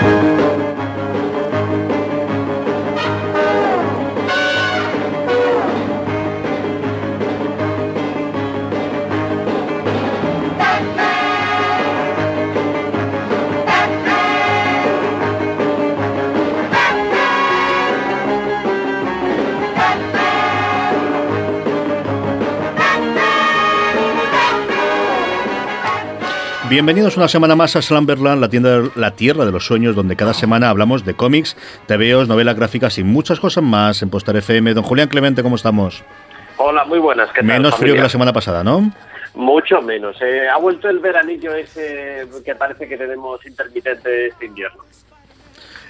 Música Bienvenidos una semana más a Slumberland, la, tienda, la tierra de los sueños, donde cada semana hablamos de cómics, TVOs, novelas gráficas y muchas cosas más en Postar FM. Don Julián Clemente, ¿cómo estamos? Hola, muy buenas. ¿qué tal, Menos frío que la semana pasada, ¿no? Mucho menos. eh. ha vuelto el veranillo ese que parece que tenemos intermitente este invierno.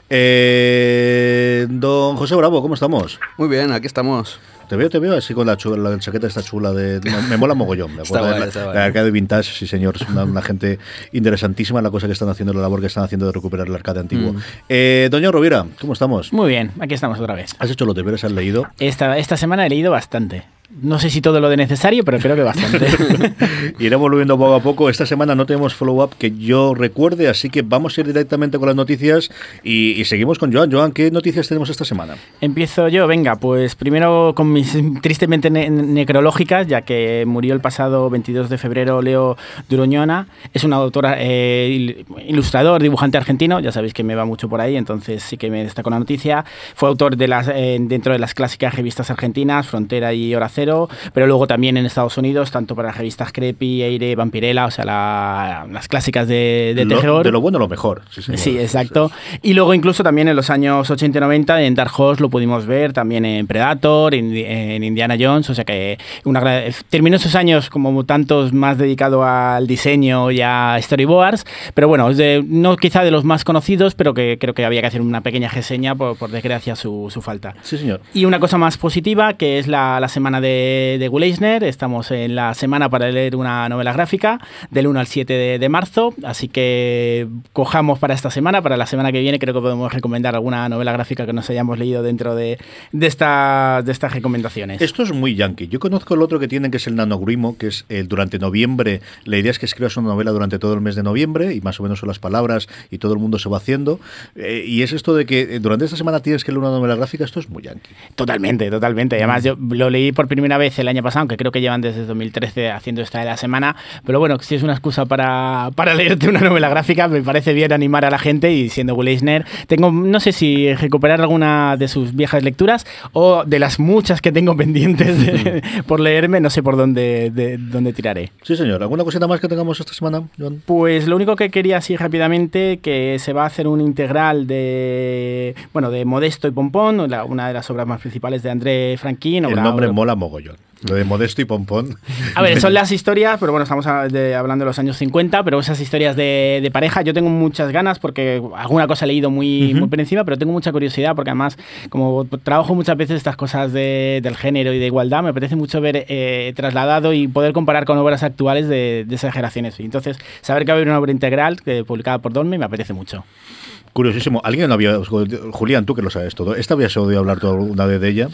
Eh, don José Bravo, ¿cómo estamos? Muy bien, aquí estamos. Te veo, te veo así con la, chula, la chaqueta esta chula de... Me, me mola mogollón. Me acuerdo de guay, la, la arcade vintage, sí señor. Es una, una gente interesantísima la cosa que están haciendo, la labor que están haciendo de recuperar el arcade antiguo. Mm. Eh, Doña Rovira, ¿cómo estamos? Muy bien, aquí estamos otra vez. ¿Has hecho los deberes? ¿Has leído? Esta, esta semana he leído bastante. No sé si todo lo de necesario, pero creo que bastante. Iremos volviendo poco a poco. Esta semana no tenemos follow-up que yo recuerde, así que vamos a ir directamente con las noticias y, y seguimos con Joan. Joan, ¿qué noticias tenemos esta semana? Empiezo yo, venga, pues primero con mis tristemente ne- necrológicas, ya que murió el pasado 22 de febrero Leo Duroñona. Es un autor, eh, il- ilustrador, dibujante argentino, ya sabéis que me va mucho por ahí, entonces sí que me destaco la noticia. Fue autor de las, eh, dentro de las clásicas revistas argentinas, Frontera y Hora Cero, pero luego también en Estados Unidos, tanto para las revistas Creepy, Eire, Vampirella, o sea, la- las clásicas de, de Lo- terror. de lo bueno, lo mejor. Sí. Sí, exacto. Y luego incluso también en los años 80 y 90 en Dark Horse lo pudimos ver, también en Predator, en, en Indiana Jones, o sea que una terminó esos años como tantos más dedicado al diseño y a storyboards, pero bueno, es de- no quizá de los más conocidos, pero que creo que había que hacer una pequeña reseña por, por desgracia su, su falta. Sí, señor. Y una cosa más positiva, que es la, la semana de, de Eisner. Estamos en la semana para leer una novela gráfica del 1 al 7 de, de marzo. Así que cojamos para esta semana. Para la semana que viene creo que podemos recomendar alguna novela gráfica que nos hayamos leído dentro de, de, esta- de estas recomendaciones. Esto es muy yankee. Yo conozco el otro que tienen, que es el nanogrimo, que es eh, durante noviembre. La idea es que escribas una novela durante todo el mes de noviembre y más o menos son las palabras y todo el mundo se va haciendo. Eh, y es esto de que eh, durante esta semana tienes que leer una novela gráfica. Esto es muy yankee. Totalmente, totalmente. Además, yo lo leí por primera vez el año pasado, aunque creo que llevan desde 2013 haciendo esta de la semana. Pero bueno, si es una excusa para, para leerte una novela gráfica, me parece bien animar a la gente y siendo Will Eisner, tengo, no sé si recuperar alguna de sus viejas lecturas o de las muchas que tengo pendientes de- por leerme, no sé por dónde, de, dónde tiraré. Sí, señor. ¿Alguna cosita más que tengamos esta semana? Pues lo único que quería así rápidamente, que se va a hacer un integral de, bueno, de Modesto y Pompón, la- una de las obras más principales de André Franquín. El nombre mola mogollón. Lo de Modesto y Pompón. A ver, son las historias, pero bueno, estamos de- hablando de los años 50, pero esas historias de, de pareja, yo tengo muchas ganas porque alguna cosa he leído muy, muy por encima, pero tengo mucha curiosidad porque además, como trabajo muchas veces estas cosas de- del género y de igualdad, me apetece mucho ver eh, trasladado y poder comparar con obras actuales de, de esas generaciones. Y entonces, saber que va a haber una obra integral que, publicada por Dolme me apetece mucho. Curiosísimo. ¿Alguien no había... Julián, tú que lo sabes todo. ¿Esta habías oído hablar tú alguna vez de ella?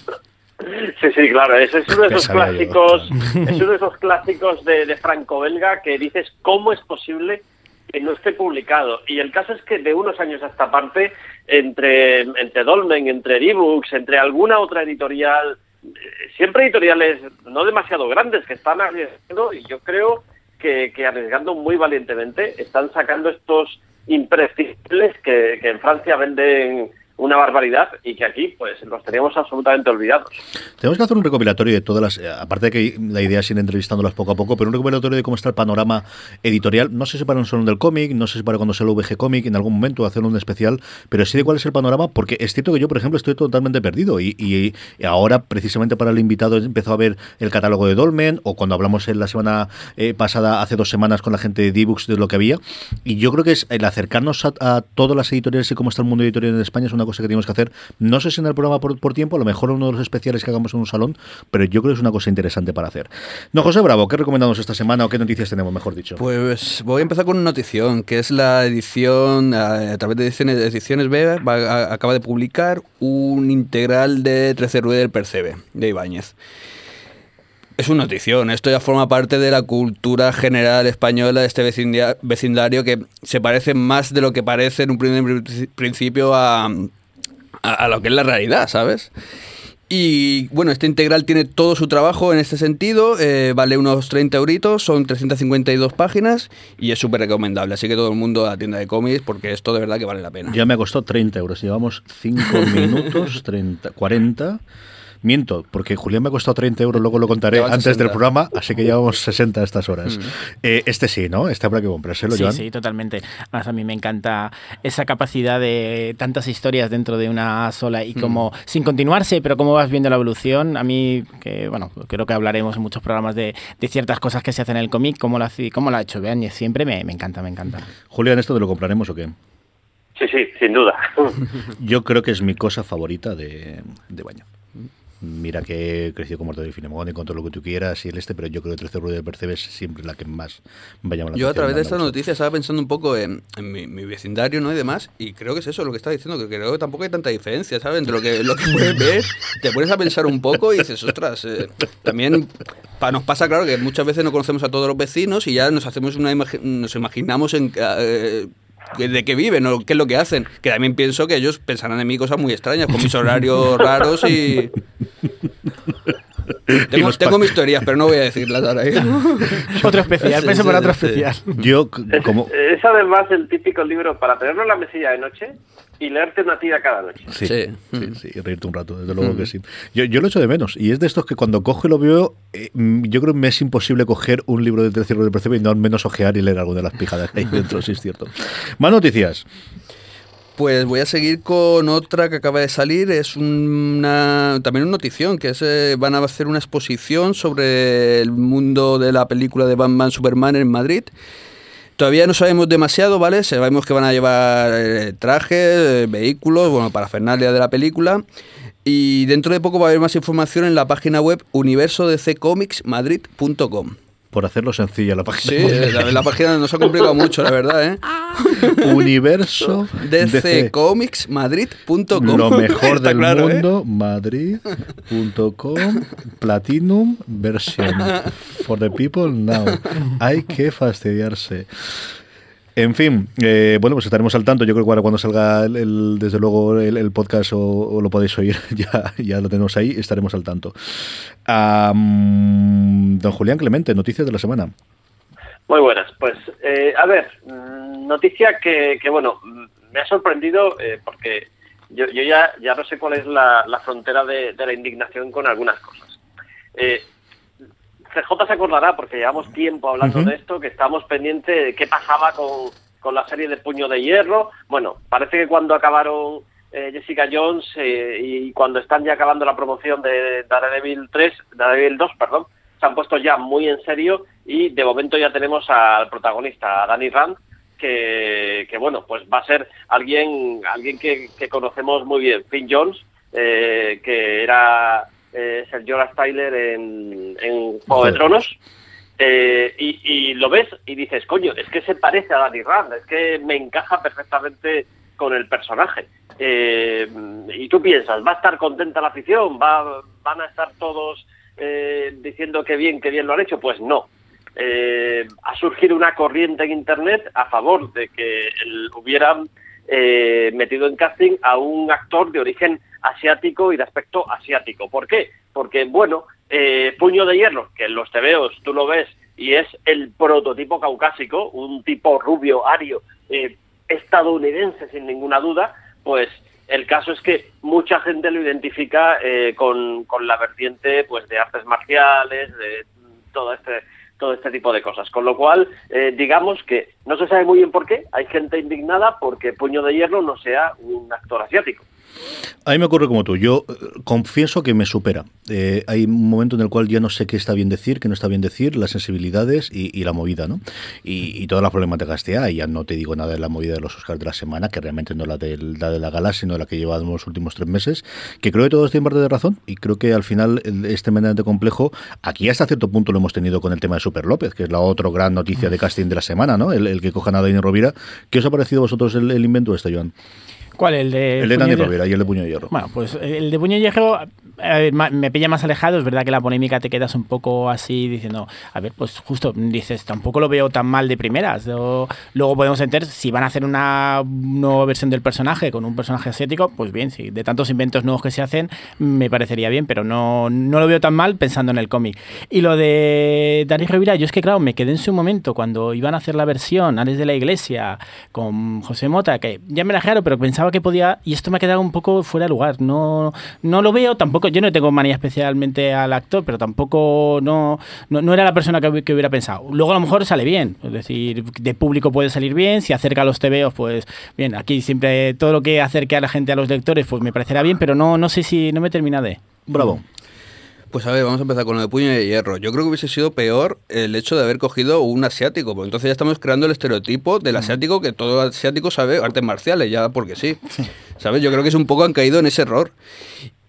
Sí, sí, claro. Ese es uno de esos clásicos, es uno de esos clásicos de, de franco-belga que dices cómo es posible que no esté publicado. Y el caso es que de unos años a esta parte, entre, entre Dolmen, entre ebooks, entre alguna otra editorial, eh, siempre editoriales no demasiado grandes que están arriesgando y yo creo que, que arriesgando muy valientemente están sacando estos imprescindibles que, que en Francia venden una barbaridad y que aquí pues los teníamos absolutamente olvidados. Tenemos que hacer un recopilatorio de todas las, eh, aparte de que la idea es ir entrevistándolas poco a poco, pero un recopilatorio de cómo está el panorama editorial, no sé si para un salón del cómic, no sé si para cuando sea el VG Cómic en algún momento hacer un especial, pero sí de cuál es el panorama, porque es cierto que yo, por ejemplo, estoy totalmente perdido y, y, ahora precisamente para el invitado empezó a ver el catálogo de Dolmen o cuando hablamos en la semana eh, pasada, hace dos semanas con la gente de D-Books de lo que había, y yo creo que es el acercarnos a, a todas las editoriales y cómo está el mundo editorial en España es una cosa que tenemos que hacer. No sé si en el programa por, tiempo, a lo mejor uno de los especiales que hagamos en un salón, pero yo creo que es una cosa interesante para hacer. No, José Bravo, ¿qué recomendamos esta semana o qué noticias tenemos, mejor dicho? Pues voy a empezar con una notición, que es la edición, a, través de ediciones, ediciones B, acaba de publicar un integral de 13 Ruedas del Percebe, de Ibáñez. Es una notición, esto ya forma parte de la cultura general española de este vecindario que se parece más de lo que parece en un primer principio a, a, lo que es la realidad, ¿sabes? Y bueno, este integral tiene todo su trabajo en este sentido, eh, vale unos 30 euritos, son 352 páginas y es súper recomendable. Así que todo el mundo a la tienda de cómics porque esto de verdad que vale la pena. Ya me costó 30 euros, llevamos 5 minutos, 30, 40. Miento, porque Julián me ha costado 30 euros, luego lo contaré antes del programa, así que llevamos 60 a estas horas. Mm. Eh, este sí, ¿no? Este habrá que comprárselo, Sí, sí, totalmente. Además, a mí me encanta esa capacidad de tantas historias dentro de una sola y como mm. sin continuarse, pero cómo vas viendo la evolución. A mí, que bueno, creo que hablaremos en muchos programas de, ciertas cosas que se hacen en el cómic, cómo lo, cómo lo ha hecho y siempre me, me encanta, me encanta. Julián, ¿esto te lo compraremos o qué? Sí, sí, sin duda. Yo creo que es mi cosa favorita de, de baño mira que he crecido como de Finemón y con todo lo que tú quieras y el este, pero yo creo que 13 Ruedas del Percebe es siempre la que más me llama la Yo a través de esta noticia estaba pensando un poco en, mi, vecindario ¿no? y demás, y creo que es eso lo que está diciendo, que creo que tampoco hay tanta diferencia, ¿sabes? Entre lo que, lo que puedes ver, te pones a pensar un poco y dices, ostras, eh, también nos pasa, claro, que muchas veces no conocemos a todos los vecinos y ya nos hacemos una nos imaginamos en... Eh, de qué viven o qué es lo que hacen. Que también pienso que ellos pensarán en mí cosas muy extrañas, con mis horarios raros y... Tengo, tengo mis teorías, pero no voy a decirlas ahora. ¿eh? otro especial, pienso para otro especial. Yo, como... Es, además el típico libro para tenerlo en la mesilla de noche y leerte una tira cada noche. Sí, sí, sí, reírte un rato, desde luego que sí. Yo, yo, lo echo de menos, y es de estos que cuando cojo y lo veo, eh, mm, yo creo que me es imposible coger un libro de tercer de percebe y no al menos ojear y leer alguna de las pijadas que hay dentro, sí es cierto. Más noticias. Pues voy a seguir con otra que acaba de salir, es una también una notición, que es eh, van a hacer una exposición sobre el mundo de la película de Batman Superman en Madrid. Todavía no sabemos demasiado, ¿vale? Sabemos que van a llevar eh, trajes, eh, vehículos, bueno, para Fernalia de la película. Y dentro de poco va a haber más información en la página web universodccomicsmadrid.com por hacerlo sencillo la página. Sí, la, página nos ha complicado mucho, la verdad, ¿eh? Universo dccomicsmadrid.com Lo mejor del ¿eh? mundo, madrid.com Platinum versión for the people now. Hay que fastidiarse. En fin, eh, bueno, pues estaremos al tanto. Yo creo que ahora cuando salga el, desde luego el, podcast o, lo podéis oír, ya, ya lo tenemos ahí, estaremos al tanto. don Julián Clemente, noticias de la semana. Muy buenas. Pues, eh, a ver, mm, noticia que, que, bueno, me ha sorprendido eh, porque yo, ya, ya no sé cuál es la, frontera de, la indignación con algunas cosas. CJ se acordará, porque llevamos tiempo hablando de esto, que estamos pendientes de qué pasaba con, con, la serie de Puño de Hierro. Bueno, parece que cuando acabaron eh, Jessica Jones eh, y cuando están ya acabando la promoción de Daredevil 3, Daredevil 2, perdón, se han puesto ya muy en serio y de momento ya tenemos al protagonista, a Danny Rand, que, que bueno, pues va a ser alguien, alguien que, que conocemos muy bien, Finn Jones, eh, que era eh, Sergio Styler en, en Juego de Tronos. Eh, y, lo ves y dices, coño, es que se parece a Danny Rand, es que me encaja perfectamente con el personaje. Eh, y tú piensas, ¿va a estar contenta la afición? ¿Va, ¿Van a estar todos eh, diciendo que bien, que bien lo han hecho? Pues no. ha surgido una corriente en Internet a favor de que hubieran metido en casting a un actor de origen asiático y de aspecto asiático. ¿Por qué? Porque, bueno, eh, Puño de Hierro, que en los tebeos tú lo ves y es el prototipo caucásico, un tipo rubio, ario, eh, estadounidense sin ninguna duda, pues el caso es que mucha gente lo identifica eh, con, la vertiente pues de artes marciales, de todo este todo este tipo de cosas. Con lo cual, eh, digamos que no se sabe muy bien por qué, hay gente indignada porque Puño de Hierro no sea un actor asiático. A mí me ocurre como tú. Yo eh, confieso que me supera. Eh, hay un momento en el cual ya no sé qué está bien decir, qué no está bien decir, las sensibilidades y, la movida, ¿no? Y, todas las problemáticas que hay. Ya no te digo nada de la movida de los Oscars de la semana, que realmente no la de la, de la gala, sino la que llevamos los últimos tres meses. Que creo que todos tienen parte de razón y creo que al final este mediante complejo, aquí hasta cierto punto lo hemos tenido con el tema de Super López, que es la otra gran noticia de casting de la semana, ¿no? El, que cojan a Dani Rovira. ¿Qué os ha parecido a vosotros el, el invento este, Joan? ¿Cuál? El de. El de Rovira y el de Puño de Hierro. Bueno, pues el de Puño de Hierro me pilla más alejado. Es verdad que la polémica te quedas un poco así diciendo, a ver, pues justo dices, tampoco lo veo tan mal de primeras. luego podemos entender si van a hacer una nueva versión del personaje con un personaje asiático, pues bien, sí, de tantos inventos nuevos que se hacen, me parecería bien, pero no, no lo veo tan mal pensando en el cómic. Y lo de Dani Rovira, yo es que, claro, me quedé en su momento cuando iban a hacer la versión Ares de la Iglesia con José Mota, que ya me la dejaron, pero pensaba que podía, y esto me ha quedado un poco fuera de lugar. No, no lo veo, tampoco, yo no tengo manía especialmente al actor, pero tampoco no, no, era la persona que, que, hubiera pensado. Luego a lo mejor sale bien, es decir, de público puede salir bien, si acerca a los TVOs, pues bien, aquí siempre todo lo que acerque a la gente a los lectores, pues me parecerá bien, pero no, no sé si no me termina de. Bravo. Pues a ver, vamos a empezar con lo de puño de hierro. Yo creo que hubiese sido peor el hecho de haber cogido un asiático, porque entonces ya estamos creando el estereotipo del asiático que todo asiático sabe artes marciales, ya porque sí. ¿Sabes? Yo creo que es un poco han caído en ese error.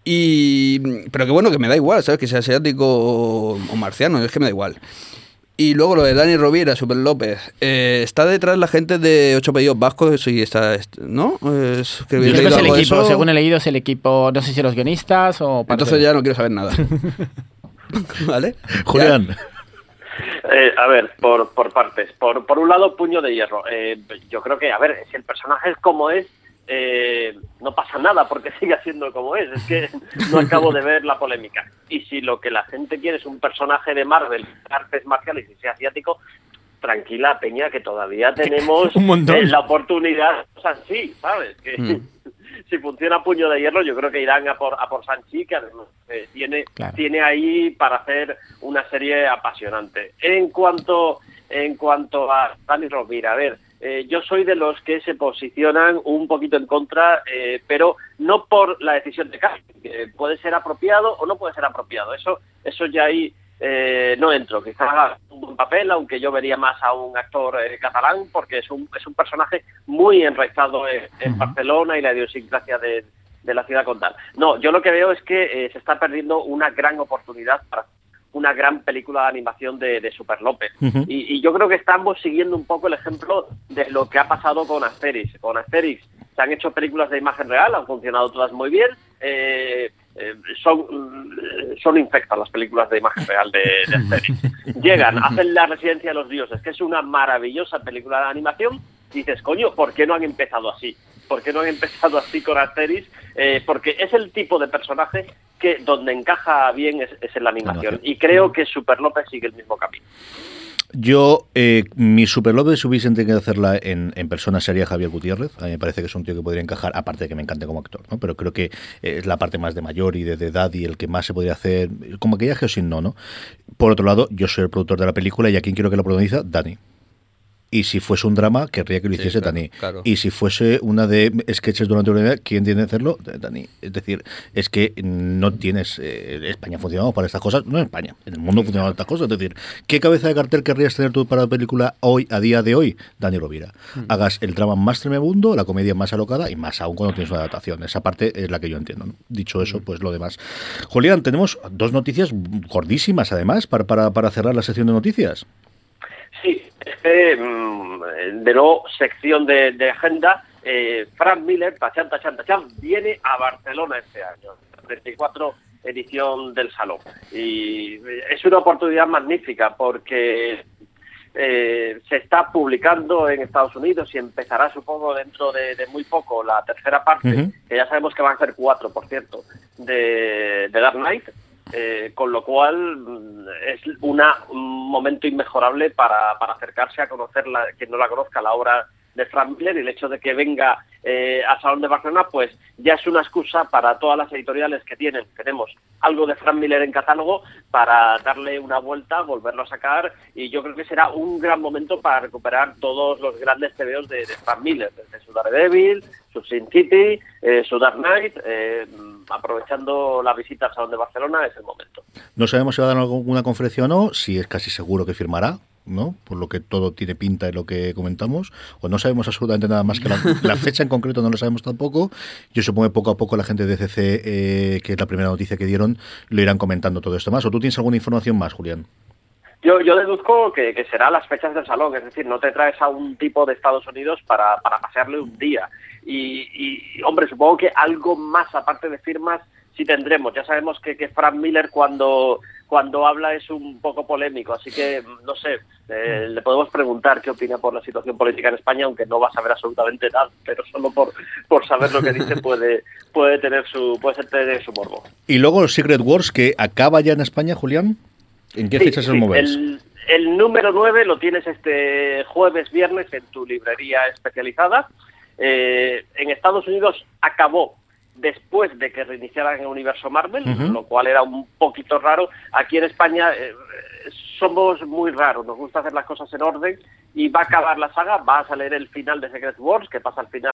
Y pero que bueno, que me da igual, ¿sabes? Que sea asiático o marciano, es que me da igual. Y luego lo de Dani Rovira, Super López. Eh, está detrás la gente de Ocho Pedidos Vascos y está, ¿no? Es, que Yo creo es el equipo, según he leído, es el equipo, no sé si los guionistas o... Entonces ya no quiero saber nada. ¿Vale? Julián. Eh, a ver, por, por partes. Por, por un lado, puño de hierro. Eh, yo creo que, a ver, si el personaje es como es, eh, no pasa nada porque siga siendo como es. Es que no acabo de ver la polémica. Y si lo que la gente quiere es un personaje de Marvel, artes marciales y sea asiático, tranquila, Peña, que todavía tenemos eh, la oportunidad. O sea, sí, ¿sabes? Que mm. si funciona puño de hierro, yo creo que irán a por, a por Sanchi, que eh, tiene, tiene ahí para hacer una serie apasionante. En cuanto, en cuanto a Dani Rovira, a ver eh, yo soy de los que se posicionan un poquito en contra, eh, pero no por la decisión de casting, que puede ser apropiado o no puede ser apropiado. Eso, eso ya ahí eh, no entro. Quizás haga un buen papel, aunque yo vería más a un actor catalán, porque es un, es un personaje muy enraizado en, Barcelona y la idiosincrasia de, de la ciudad condal. No, yo lo que veo es que se está perdiendo una gran oportunidad para una gran película de animación de, Super López. y, yo creo que estamos siguiendo un poco el ejemplo de lo que ha pasado con Asterix. Con Asterix se han hecho películas de imagen real, han funcionado todas muy bien. Eh, eh, son, son infectas las películas de imagen real de, de Asterix. Llegan, hacen La Residencia de los Dioses, que es una maravillosa película de animación. Dices, coño, ¿por qué no han empezado así? ¿Por qué no han empezado así con Asterix? Eh, porque es el tipo de personaje que donde encaja bien es, en la animación. Y creo que Super López sigue el mismo camino. Yo, eh, mi Super López hubiesen tenido que hacerla en, persona sería Javier Gutiérrez. A mí me parece que es un tío que podría encajar, aparte de que me encante como actor, ¿no? Pero creo que es la parte más de mayor y de, edad y el que más se podría hacer, como que o sin no, ¿no? Por otro lado, yo soy el productor de la película y a quien quiero que la protagoniza, Dani y si fuese un drama, querría que lo hiciese Dani. Y si fuese una de sketches durante una vida, ¿quién tiene que hacerlo? Dani. Es decir, es que no tienes. Eh, España funcionamos para estas cosas, no en España, en el mundo funcionamos para estas cosas. Es decir, ¿qué cabeza de cartel querrías tener tú para la película hoy, a día de hoy? Dani Rovira. Hmm. Hagas el drama más tremebundo, la comedia más alocada y más aún cuando tienes una adaptación. Esa parte es la que yo entiendo. Dicho eso, hmm. pues lo demás. Julián, tenemos dos noticias gordísimas además para, para, para cerrar la sección de noticias. Sí, este, de nuevo, sección de, agenda. Eh, Frank Miller, tachan, tachan, tachan, viene a Barcelona este año, 34 edición del Salón. Y es una oportunidad magnífica porque eh, se está publicando en Estados Unidos y empezará, supongo, dentro de, muy poco la tercera parte, que ya sabemos que van a ser cuatro, por cierto, de, de Dark Knight. Eh, con lo cual mm, es una, un momento inmejorable para, para acercarse a conocer, la, quien no la conozca, la obra de Frank Miller y el hecho de que venga eh, al Salón de Barcelona, pues ya es una excusa para todas las editoriales que tienen, tenemos algo de Frank Miller en catálogo para darle una vuelta, volverlo a sacar y yo creo que será un gran momento para recuperar todos los grandes TVOs de, de Frank Miller, desde su Daredevil, su Sin City, eh, su Dark Knight, eh, aprovechando la visita al Salón de Barcelona es el momento. No sabemos si va a dar alguna conferencia o no, si es casi seguro que firmará, ¿no? Por lo que todo tiene pinta de lo que comentamos, o no sabemos absolutamente nada más que la, la fecha en concreto no lo sabemos tampoco. Yo supongo que poco a poco la gente de CC, eh, que es la primera noticia que dieron, lo irán comentando todo esto más. ¿O tú tienes alguna información más, Julián? Yo, yo deduzco que, que será las fechas del salón, es decir, no te traes a un tipo de Estados Unidos para, para pasearle un día. Y, y, hombre, supongo que algo más aparte de firmas sí tendremos. Ya sabemos que, que Frank Miller cuando, cuando habla es un poco polémico, así que no sé, eh, le podemos preguntar qué opina por la situación política en España, aunque no va a saber absolutamente nada, pero solo por, por saber lo que dice puede, puede tener su puede tener su morbo. Y luego Secret Wars que acaba ya en España, Julián. ¿En qué Sí, fechas sí, os movéis? El, el número 9 lo tienes este jueves, viernes en tu librería especializada. Eh, en Estados Unidos acabó después de que reiniciaran el universo Marvel, lo cual era un poquito raro. Aquí en España eh, somos muy raros, nos gusta hacer las cosas en orden y va a acabar la saga, va a salir el final de Secret Wars, que pasa al final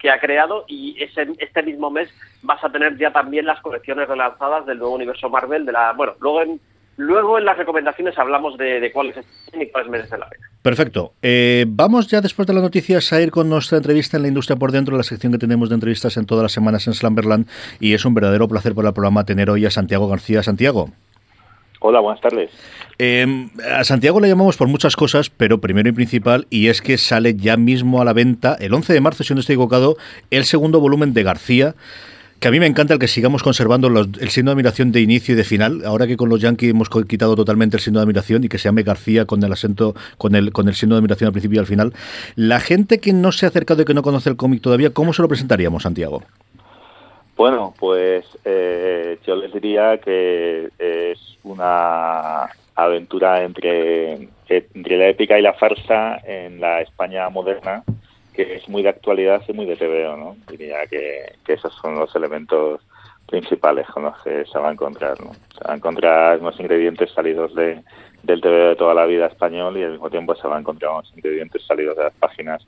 que ha creado y ese, este mismo mes vas a tener ya también las colecciones relanzadas del nuevo universo Marvel de la bueno luego en luego en las recomendaciones hablamos de, de cuáles y cuáles merecen la pena Perfecto. Eh, vamos ya después de las noticias a ir con nuestra entrevista en la industria por dentro, la sección que tenemos de entrevistas en todas las semanas en Slamberland. Y es un verdadero placer para el programa tener hoy a Santiago García. Santiago. Hola, buenas tardes. Eh, a Santiago le llamamos por muchas cosas, pero primero y principal, y es que sale ya mismo a la venta, el 11 de marzo, si no estoy equivocado, el segundo volumen de García. Que a mí me encanta el que sigamos conservando el signo de admiración de inicio y de final. Ahora que con los Yankees hemos quitado totalmente el signo de admiración y que se llame García con el acento, con el, con el signo de admiración al principio y al final. La gente que no se ha acercado y que no conoce el cómic todavía, ¿cómo se lo presentaríamos, Santiago? Bueno, pues eh, yo les diría que es una aventura entre, entre la épica y la farsa en la España moderna, que es muy de actualidad y muy de TVO, ¿no? Diría que, que esos son los elementos principales con los que se va a encontrar, ¿no? Se va a encontrar unos ingredientes salidos de, del TVO de toda la vida español y al mismo tiempo se va a encontrar unos ingredientes salidos de las páginas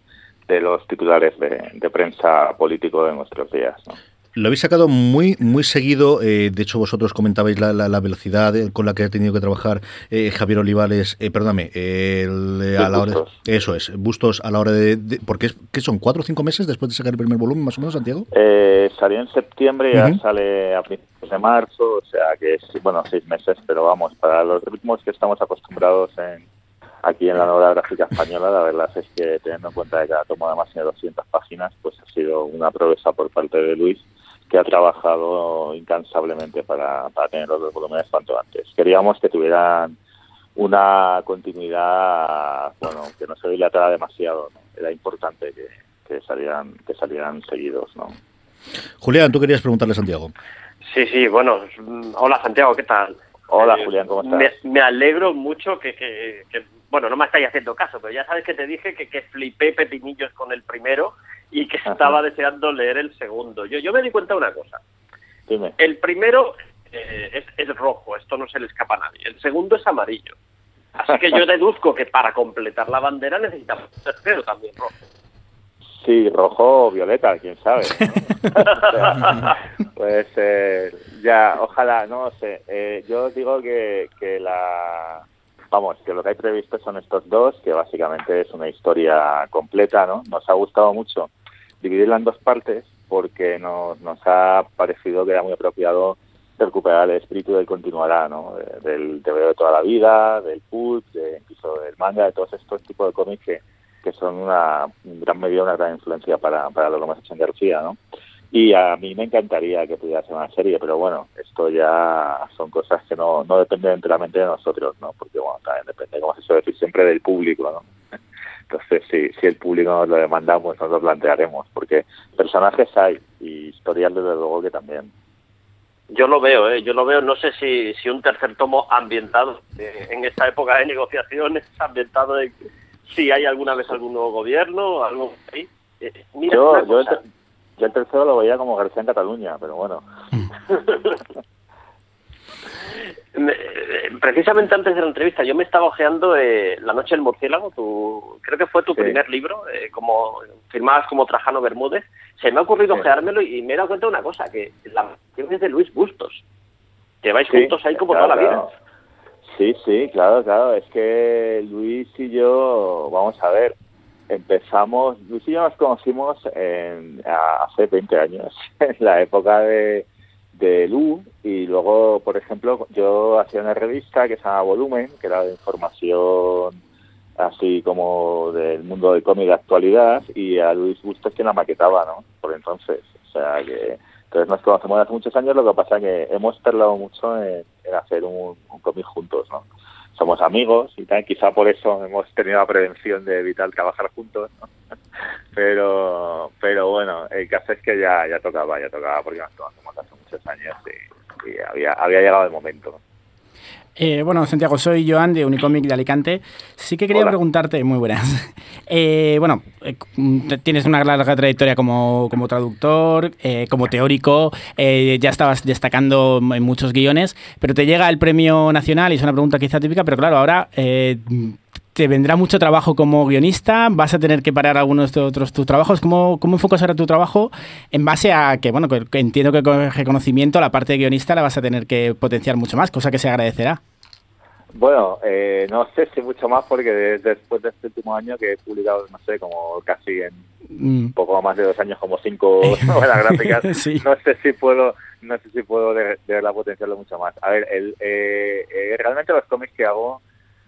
de los titulares de, de prensa político de nuestros días, ¿no? Lo habéis sacado muy muy seguido. eh, de hecho, vosotros comentabais la, la- la velocidad eh, con la que ha tenido que trabajar eh, Javier Olivares. Eh, perdóname, el, eh, a la hora, eso es, Bustos a la hora de. de- porque es, ¿qué son? ¿Cuatro o cinco meses después de sacar el primer volumen, más o menos, Santiago? Eh, salió en septiembre y ya sale a principios de marzo, o sea que es, bueno, seis meses, pero vamos, para los ritmos que estamos acostumbrados en, aquí en la novela gráfica española, la verdad es que teniendo en cuenta que cada tomo además tiene 200 páginas, pues ha sido una proeza por parte de Luis que ha trabajado incansablemente para, para tener los dos volúmenes cuanto antes. Queríamos que tuvieran una continuidad, bueno, que no se dilatara demasiado, ¿no? Era importante que, que salieran, que salieran seguidos, ¿no? Julián, tú querías preguntarle a Santiago. Sí, sí, bueno, hola Santiago, ¿qué tal? Hola Julián, ¿cómo estás? Me, me alegro mucho que, que, que, bueno, no me estáis haciendo caso, pero ya sabes que te dije que, que flipé pepinillos con el primero y que estaba deseando leer el segundo. Yo, yo me di cuenta de una cosa. Dime. El primero eh, es, es rojo, esto no se le escapa a nadie. El segundo es amarillo. Así que yo deduzco que para completar la bandera necesitamos un tercero también rojo. Sí, rojo o violeta, quién sabe. ¿no? pues eh, ya, ojalá, no sé. Eh, yo digo que, que la. Vamos, que lo que hay previsto son estos dos, que básicamente es una historia completa, ¿no? Nos ha gustado mucho dividirla en dos partes porque nos, nos ha parecido que era muy apropiado recuperar el espíritu del continuará, ¿no? Del TVO de toda la vida, del pulp, de, incluso del manga, de todos estos tipos de cómics que, que son una en gran medida una gran influencia para, para lo que hemos hecho en García, ¿no? Y a mí me encantaría que pudiera ser una serie, pero bueno, esto ya son cosas que no, no dependen enteramente de nosotros, ¿no? Porque bueno, también depende, como se suele decir siempre, del público, ¿no? Entonces, si, si el público nos lo demanda, pues nos lo plantearemos, porque personajes hay y historias desde luego que también. Yo lo veo, ¿eh? yo lo veo, no sé si, si un tercer tomo ambientado eh, en esta época de negociaciones, ambientado en si hay alguna vez algún nuevo gobierno, algo ahí. Eh, mira, yo, yo, el, yo el tercero lo veía como García en Cataluña, pero bueno. Eh, Precisamente antes de la entrevista, yo me estaba ojeando eh, La Noche del Murciélago, tu, creo que fue tu Sí. primer libro, eh, como firmabas como Trajano Bermúdez. Se me ha ocurrido Sí. ojeármelo y me he dado cuenta de una cosa, que la canción es de Luis Bustos. Lleváis Sí, juntos ahí como claro, toda la vida. claro. Sí, sí, claro, claro. Es que Luis y yo, vamos a ver, empezamos, Luis y yo nos conocimos en, hace 20 años, en la época de, de Lu, y luego, por ejemplo, yo hacía una revista que se llama Volumen, que era de información así como del mundo del cómic de actualidad, y a Luis Bustos que la maquetaba, ¿no? Por entonces, o sea que... Entonces nos conocemos hace muchos años, lo que pasa es que hemos tardado mucho en, hacer un cómic juntos, ¿no? Somos amigos y tal, quizá por eso hemos tenido la prevención de evitar trabajar juntos. Pero, pero bueno, el caso es que ya, ya tocaba, ya tocaba porque nos conocemos hace muchos años y, y había, había llegado el momento. Eh, bueno, Santiago, soy Joan de Unicomic de Alicante. Sí que quería Hola. preguntarte, muy buenas. Eh, bueno, eh, tienes una larga trayectoria como, como traductor, como teórico, ya estabas destacando en muchos guiones, pero te llega el premio nacional y es una pregunta quizá típica, pero claro, ahora te vendrá mucho trabajo como guionista, vas a tener que parar algunos de otros tus trabajos. ¿Cómo, cómo enfocas ahora tu trabajo en base a que, bueno, que, entiendo que con reconocimiento la parte de guionista la vas a tener que potenciar mucho más, cosa que se agradecerá? Bueno, eh, no sé si mucho más porque de- después de este último año que he publicado, no sé, como casi en Mm. un poco más de dos años, como cinco novelas gráficas, Sí. no sé si puedo, no sé si puedo de, de verdad potenciarlo mucho más. A ver, el, eh, eh, realmente los cómics que hago,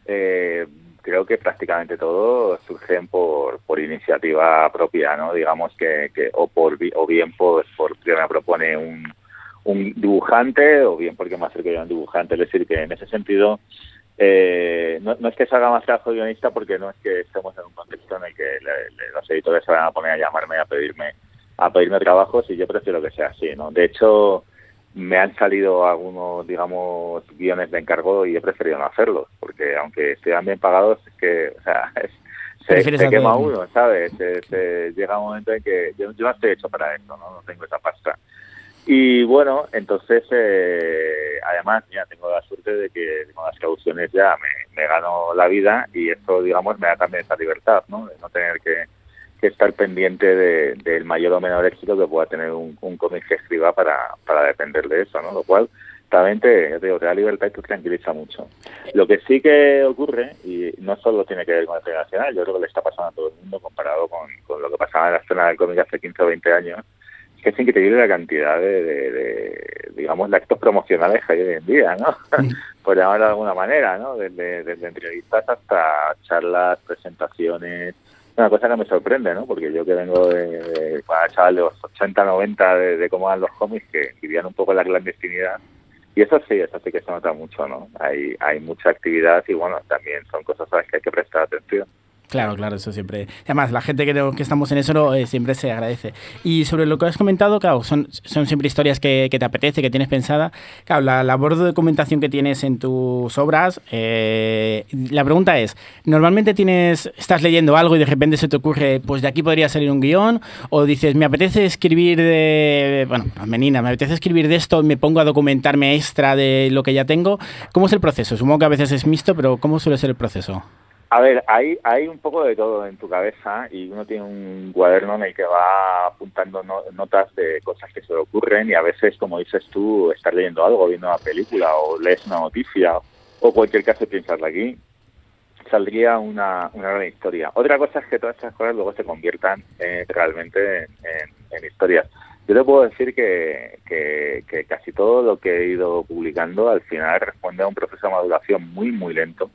eh, creo que prácticamente todos surgen por, por iniciativa propia, ¿no? Digamos que, que o por o bien pues porque me propone un, un dibujante o bien porque me acerco yo a un dibujante. Es decir, que en ese sentido eh, no, no es que salga más trabajo de guionista porque no es que estemos en un contexto en el que le- los editores se van a poner a llamarme a pedirme a pedirme trabajos y yo prefiero que sea así, ¿no? De hecho, me han salido algunos, digamos, guiones de encargo y he preferido no hacerlos, porque aunque estén bien pagados, es que, o sea, es- se, quema uno, ¿sabes? Se, se- llega un momento en que yo, yo no estoy hecho para eso, ¿no? No tengo esa pasta. Y bueno, entonces, eh, además, ya tengo la suerte de que con las cauciones ya me, me gano la vida y esto, digamos, me da también esa libertad, ¿no? De no tener que, que estar pendiente de- del mayor o menor éxito que pueda tener un, un cómic que escriba para, para depender de eso, ¿no? Lo cual también te, ya te digo, te da libertad y te tranquiliza mucho. Lo que sí que ocurre, y no solo tiene que ver con el cine nacional, yo creo que le está pasando a todo el mundo comparado con, con lo que pasaba en la escena del cómic hace 15 o 20 años, es que es increíble la cantidad de, de- de, digamos, de actos promocionales que hay hoy en día, ¿no? Por llamarlo de alguna manera, ¿no? Desde, desde entrevistas hasta charlas, presentaciones, una cosa que me sorprende, ¿no? Porque yo que vengo de, de era chaval los 80, 90, de, de cómo eran los cómics, que vivían un poco en la clandestinidad, Y eso sí, eso sí que se nota mucho, ¿no? Hay, hay mucha actividad y bueno, también son cosas a las que hay que prestar atención. Claro, claro, eso siempre. Además, la gente que, que estamos en eso eh, siempre se agradece. Y sobre lo que has comentado, claro, son, son siempre historias que, que te apetece, que tienes pensada. Claro, la labor de documentación que tienes en tus obras, eh, la pregunta es, ¿normalmente tienes, estás leyendo algo y de repente se te ocurre, pues de aquí podría salir un guion? ¿O dices, me apetece escribir de, bueno, menina, me apetece escribir de esto me pongo a documentarme extra de lo que ya tengo? ¿Cómo es el proceso? Supongo que a veces es mixto, pero ¿cómo suele ser el proceso? A ver, hay, un poco de todo en tu cabeza y uno tiene un cuaderno en el que va apuntando notas de cosas que se le ocurren y a veces, como dices tú, estás leyendo algo, viendo una película o lees una noticia o cualquier caso piensas aquí, saldría una, una gran historia. Otra cosa es que todas esas cosas luego se conviertan eh, realmente en, historias. Yo te puedo decir que casi todo lo que he ido publicando al final responde a un proceso de maduración muy, muy lento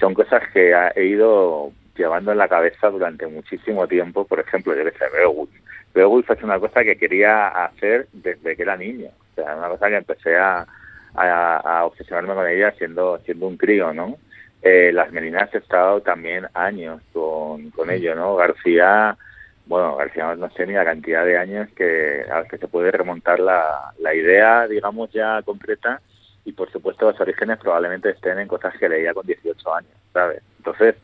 son cosas que he ido llevando en la cabeza durante muchísimo tiempo. Por ejemplo, yo que sé, Beowulf. Beowulf es una cosa que quería hacer desde que era niño. O sea, una cosa que empecé a, a, obsesionarme con ella siendo, siendo un crío, ¿no? Eh, las Meninas he estado también años con, con ello, ¿no? García, bueno, García no sé ni la cantidad de años que a los que se puede remontar la, la idea, digamos, ya concreta y por supuesto los orígenes probablemente estén en cosas que leía con 18 años, ¿sabes? Entonces,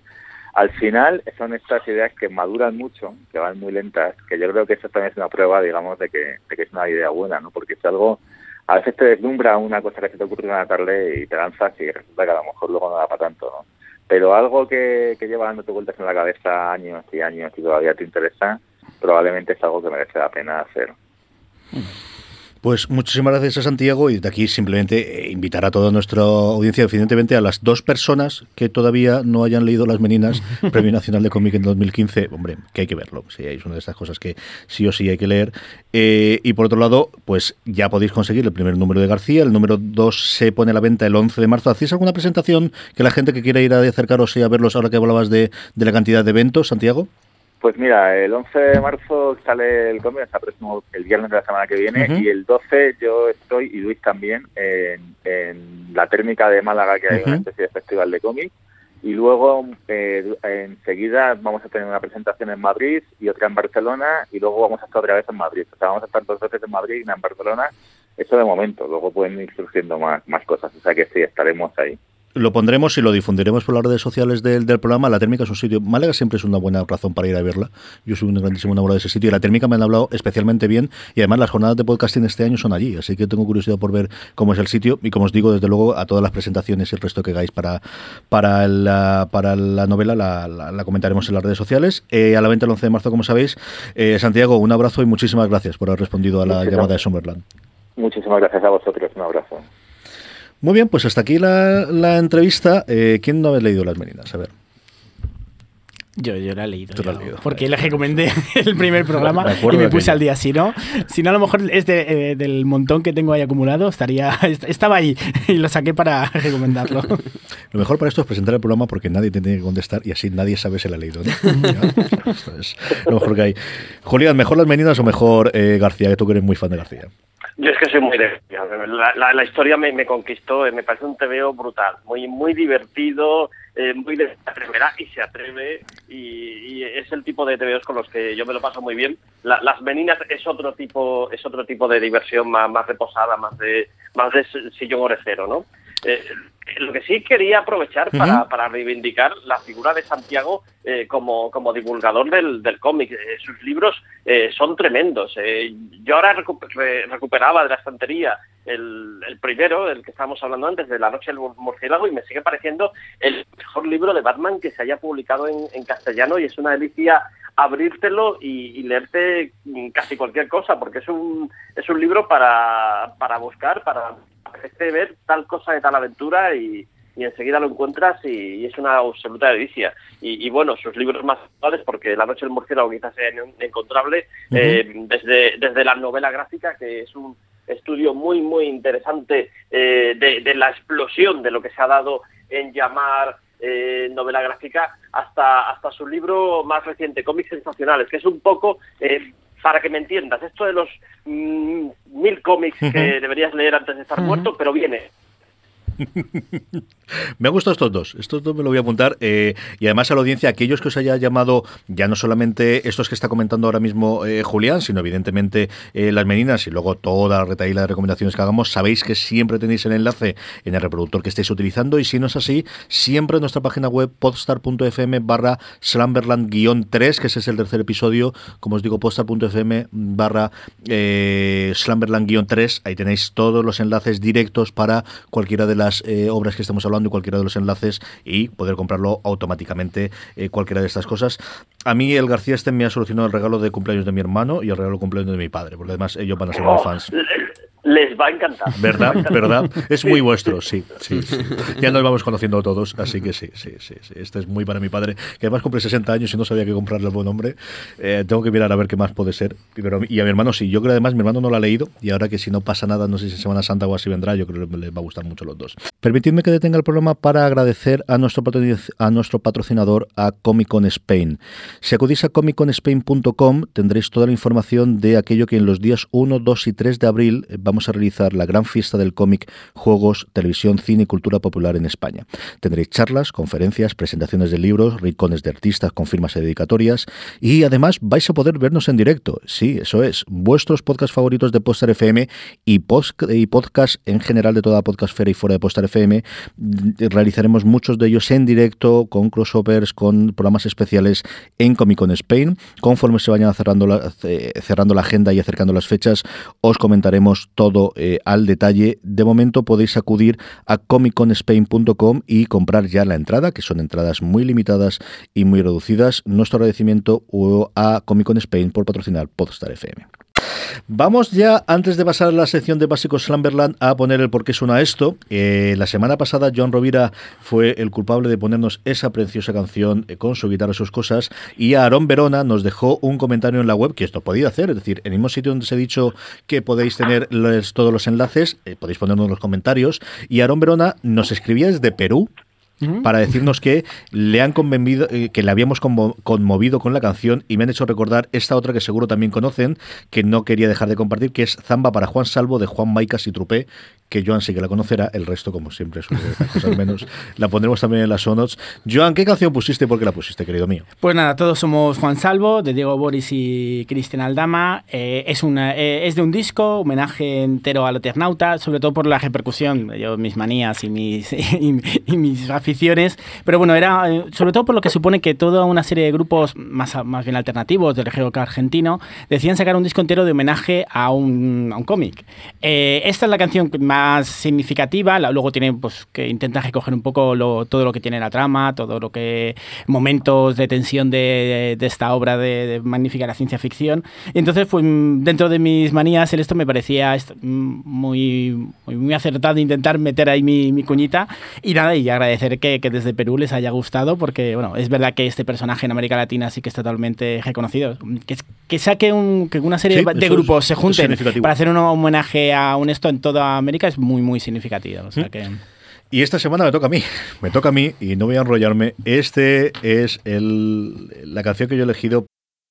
al final son estas ideas que maduran mucho, que van muy lentas, que yo creo que eso también es una prueba, digamos, de que, de que es una idea buena, ¿no? Porque es algo, a veces te deslumbra una cosa que se te ocurre una tarde y te lanzas y resulta que a lo mejor luego no da para tanto, ¿no? Pero algo que, que lleva dándote vueltas en la cabeza años y años y todavía te interesa, probablemente es algo que merece la pena hacer. Pues muchísimas gracias a Santiago y de aquí simplemente eh, invitar a toda nuestra audiencia, evidentemente a las dos personas que todavía no hayan leído Las Meninas, Premio Nacional de Cómic en 2015, hombre, que hay que verlo, sí, es una de estas cosas que sí o sí hay que leer. Eh, y por otro lado, pues ya podéis conseguir el primer número de García, el número 2 se pone a la venta el 11 de marzo. ¿Hacéis alguna presentación que la gente que quiera ir a acercaros y a verlos ahora que hablabas de, de la cantidad de eventos, Santiago? Pues mira, el 11 de marzo sale el cómic, está próximo el viernes de la semana que viene, y el 12 yo estoy, y Luis también, en, la térmica de Málaga, que hay una especie de festival de cómic, y luego eh, enseguida vamos a tener una presentación en Madrid y otra en Barcelona, y luego vamos a estar otra vez en Madrid. O sea, vamos a estar dos veces en Madrid y una en Barcelona. Eso de momento, luego pueden ir surgiendo más, más cosas, o sea que sí, estaremos ahí lo pondremos y lo difundiremos por las redes sociales del, del, programa. La térmica es un sitio. Málaga siempre es una buena razón para ir a verla. Yo soy un grandísimo enamorado de ese sitio y la térmica me han hablado especialmente bien. Y además, las jornadas de podcasting este año son allí. Así que tengo curiosidad por ver cómo es el sitio. Y como os digo, desde luego, a todas las presentaciones y el resto que hagáis para, para, la, para la novela la, comentaremos en las redes sociales. Eh, a la venta el 11 de marzo, como sabéis. Eh, Santiago, un abrazo y muchísimas gracias por haber respondido a la llamada de Summerland. Muchísimas gracias a vosotros. Un abrazo. Muy bien, pues hasta aquí la, entrevista. Eh, ¿Quién no ha leído Las Meninas? A ver. Yo, yo la he leído. Porque le recomendé el primer programa y me puse al día. Si no, si no, a lo mejor es de, eh, del montón que tengo ahí acumulado, estaría estaba ahí y lo saqué para recomendarlo. Lo mejor para esto es presentar el programa porque nadie te tiene que contestar y así nadie sabe si la ha leído. esto es lo mejor que hay. Julián, ¿mejor Las Meninas o mejor eh, García? Que tú que eres muy fan de García. Yo es que soy muy de la, la, historia me, conquistó, eh, me parece un TVO brutal, muy muy divertido, eh, muy de atreverá y se atreve y, es el tipo de TVOs con los que yo me lo paso muy bien. las meninas es otro tipo es otro tipo de diversión más, más reposada, más de más de sillón orecero, ¿no? Eh, lo que sí quería aprovechar para, para reivindicar la figura de Santiago eh, como, como divulgador del, del cómic. Eh, sus libros son tremendos. yo ahora recuperaba de la estantería el, el, primero, el que estábamos hablando antes, de La Noche del Murciélago, y me sigue pareciendo el mejor libro de Batman que se haya publicado en, en castellano y es una delicia abrírtelo y, y, leerte casi cualquier cosa, porque es un, es un libro para, para buscar, para apetece ver tal cosa de tal aventura y, enseguida lo encuentras y, es una absoluta delicia. Y, bueno, sus libros más actuales, porque La noche del murciélago quizás sea inencontrable, eh, desde, desde la novela gráfica, que es un estudio muy, muy interesante eh, de, la explosión de lo que se ha dado en llamar eh, novela gráfica, hasta, hasta su libro más reciente, Cómics Sensacionales, que es un poco para que me entiendas, esto de los mm, mil cómics que deberías leer antes de estar muerto, pero viene. me han gustado estos dos. Estos dos me lo voy a apuntar. Eh, y además a la audiencia, aquellos que os haya llamado, ya no solamente estos que está comentando ahora mismo eh, Julián, sino evidentemente eh, las meninas y luego toda la retaíla de recomendaciones que hagamos, sabéis que siempre tenéis el enlace en el reproductor que estéis utilizando. Y si no es así, siempre en nuestra página web podstar.fm barra slamberland-3, que ese es el tercer episodio. Como os digo, podstar.fm barra slamberland-3. Ahí tenéis todos los enlaces directos para cualquiera de las eh, obras que estamos hablando y cualquiera de los enlaces y poder comprarlo automáticamente eh, cualquiera de estas cosas. A mí el García este me ha solucionado el regalo de cumpleaños de mi hermano y el regalo de cumpleaños de mi padre, porque además ellos van a ser muy fans les va a encantar. ¿Verdad? ¿Verdad? Es muy vuestro, sí, sí, Ya nos vamos conociendo todos, así que sí, sí, sí, sí. Este es muy para mi padre, que además cumple 60 años y no sabía qué comprarle el buen hombre. Eh, tengo que mirar a ver qué más puede ser. y a mi hermano sí. Yo creo además mi hermano no lo ha leído y ahora que si no pasa nada, no sé si Semana Santa o así vendrá, yo creo que les va a gustar mucho los dos. Permitidme que detenga el programa para agradecer a nuestro, a nuestro patrocinador, a Comic Con Spain. Si acudís a comicconspain.com tendréis toda la información de aquello que en los días 1, 2 y 3 de abril vamos a realizar la gran fiesta del cómic, juegos, televisión, cine y cultura popular en España. Tendréis charlas, conferencias, presentaciones de libros, rincones de artistas con firmas y dedicatorias y además vais a poder vernos en directo. Sí, eso es. Vuestros podcasts favoritos de Poster FM y, y podcast en general de toda Podcastfera y fuera de Poster FM. Realizaremos muchos de ellos en directo, con crossovers, con programas especiales en Comic Con Spain. Conforme se vayan cerrando la, cerrando la agenda y acercando las fechas, os comentaremos todo eh, al detalle. De momento podéis acudir a comicconspain.com y comprar ya la entrada, que son entradas muy limitadas y muy reducidas. Nuestro agradecimiento a Comic Con Spain por patrocinar Podstar FM. Vamos ya, antes de pasar a la sección de Básicos Slamberland, a poner el por qué suena esto. Eh, la semana pasada, John Rovira fue el culpable de ponernos esa preciosa canción eh, con su guitarra y sus cosas. Y Aaron Verona nos dejó un comentario en la web que esto podía hacer. Es decir, en el mismo sitio donde os he dicho que podéis tener todos los enlaces, eh, podéis ponernos los comentarios. Y Aaron Verona nos escribía desde Perú para decirnos que le han conmovido, eh, que le habíamos conmovido con la canción y me han hecho recordar esta otra que seguro también conocen, que no quería dejar de compartir, que es Zamba para Juan Salvo de Juan Maicas y Trupé, que Joan sí que la conocerá, el resto, como siempre, son cosas menos, la pondremos también en las sonots. Joan, ¿qué canción pusiste y por qué la pusiste, querido mío? Pues nada, todos somos Juan Salvo, de Diego Boris y Cristian Aldama. Eh, es, una, eh, es de un disco, homenaje entero al Eternauta, sobre todo por la repercusión, yo, mis manías y mis, y, mis aficiones. Pero bueno, era eh, sobre todo por lo que supone que toda una serie de grupos más, más bien alternativos del rock argentino decían sacar un disco entero de homenaje a un, a un cómic. esta es la canción más significativa. Luego tiene pues que intenta recoger un poco todo lo que tiene la trama, todo lo que momentos de tensión de, esta obra de, magnífica la ciencia ficción. Entonces, pues dentro de mis manías, esto me parecía muy, muy, acertado intentar meter ahí mi, cuñita. Y nada, y agradecer que, desde Perú les haya gustado, porque bueno, es verdad que este personaje en América Latina sí que es totalmente reconocido. Que, que saque un, que una serie de grupos se junten para hacer un homenaje a un esto en toda América es muy, muy significativa. O sea que... Y esta semana me toca a mí, me toca a mí y no voy a enrollarme. Este es el, la canción que yo he elegido.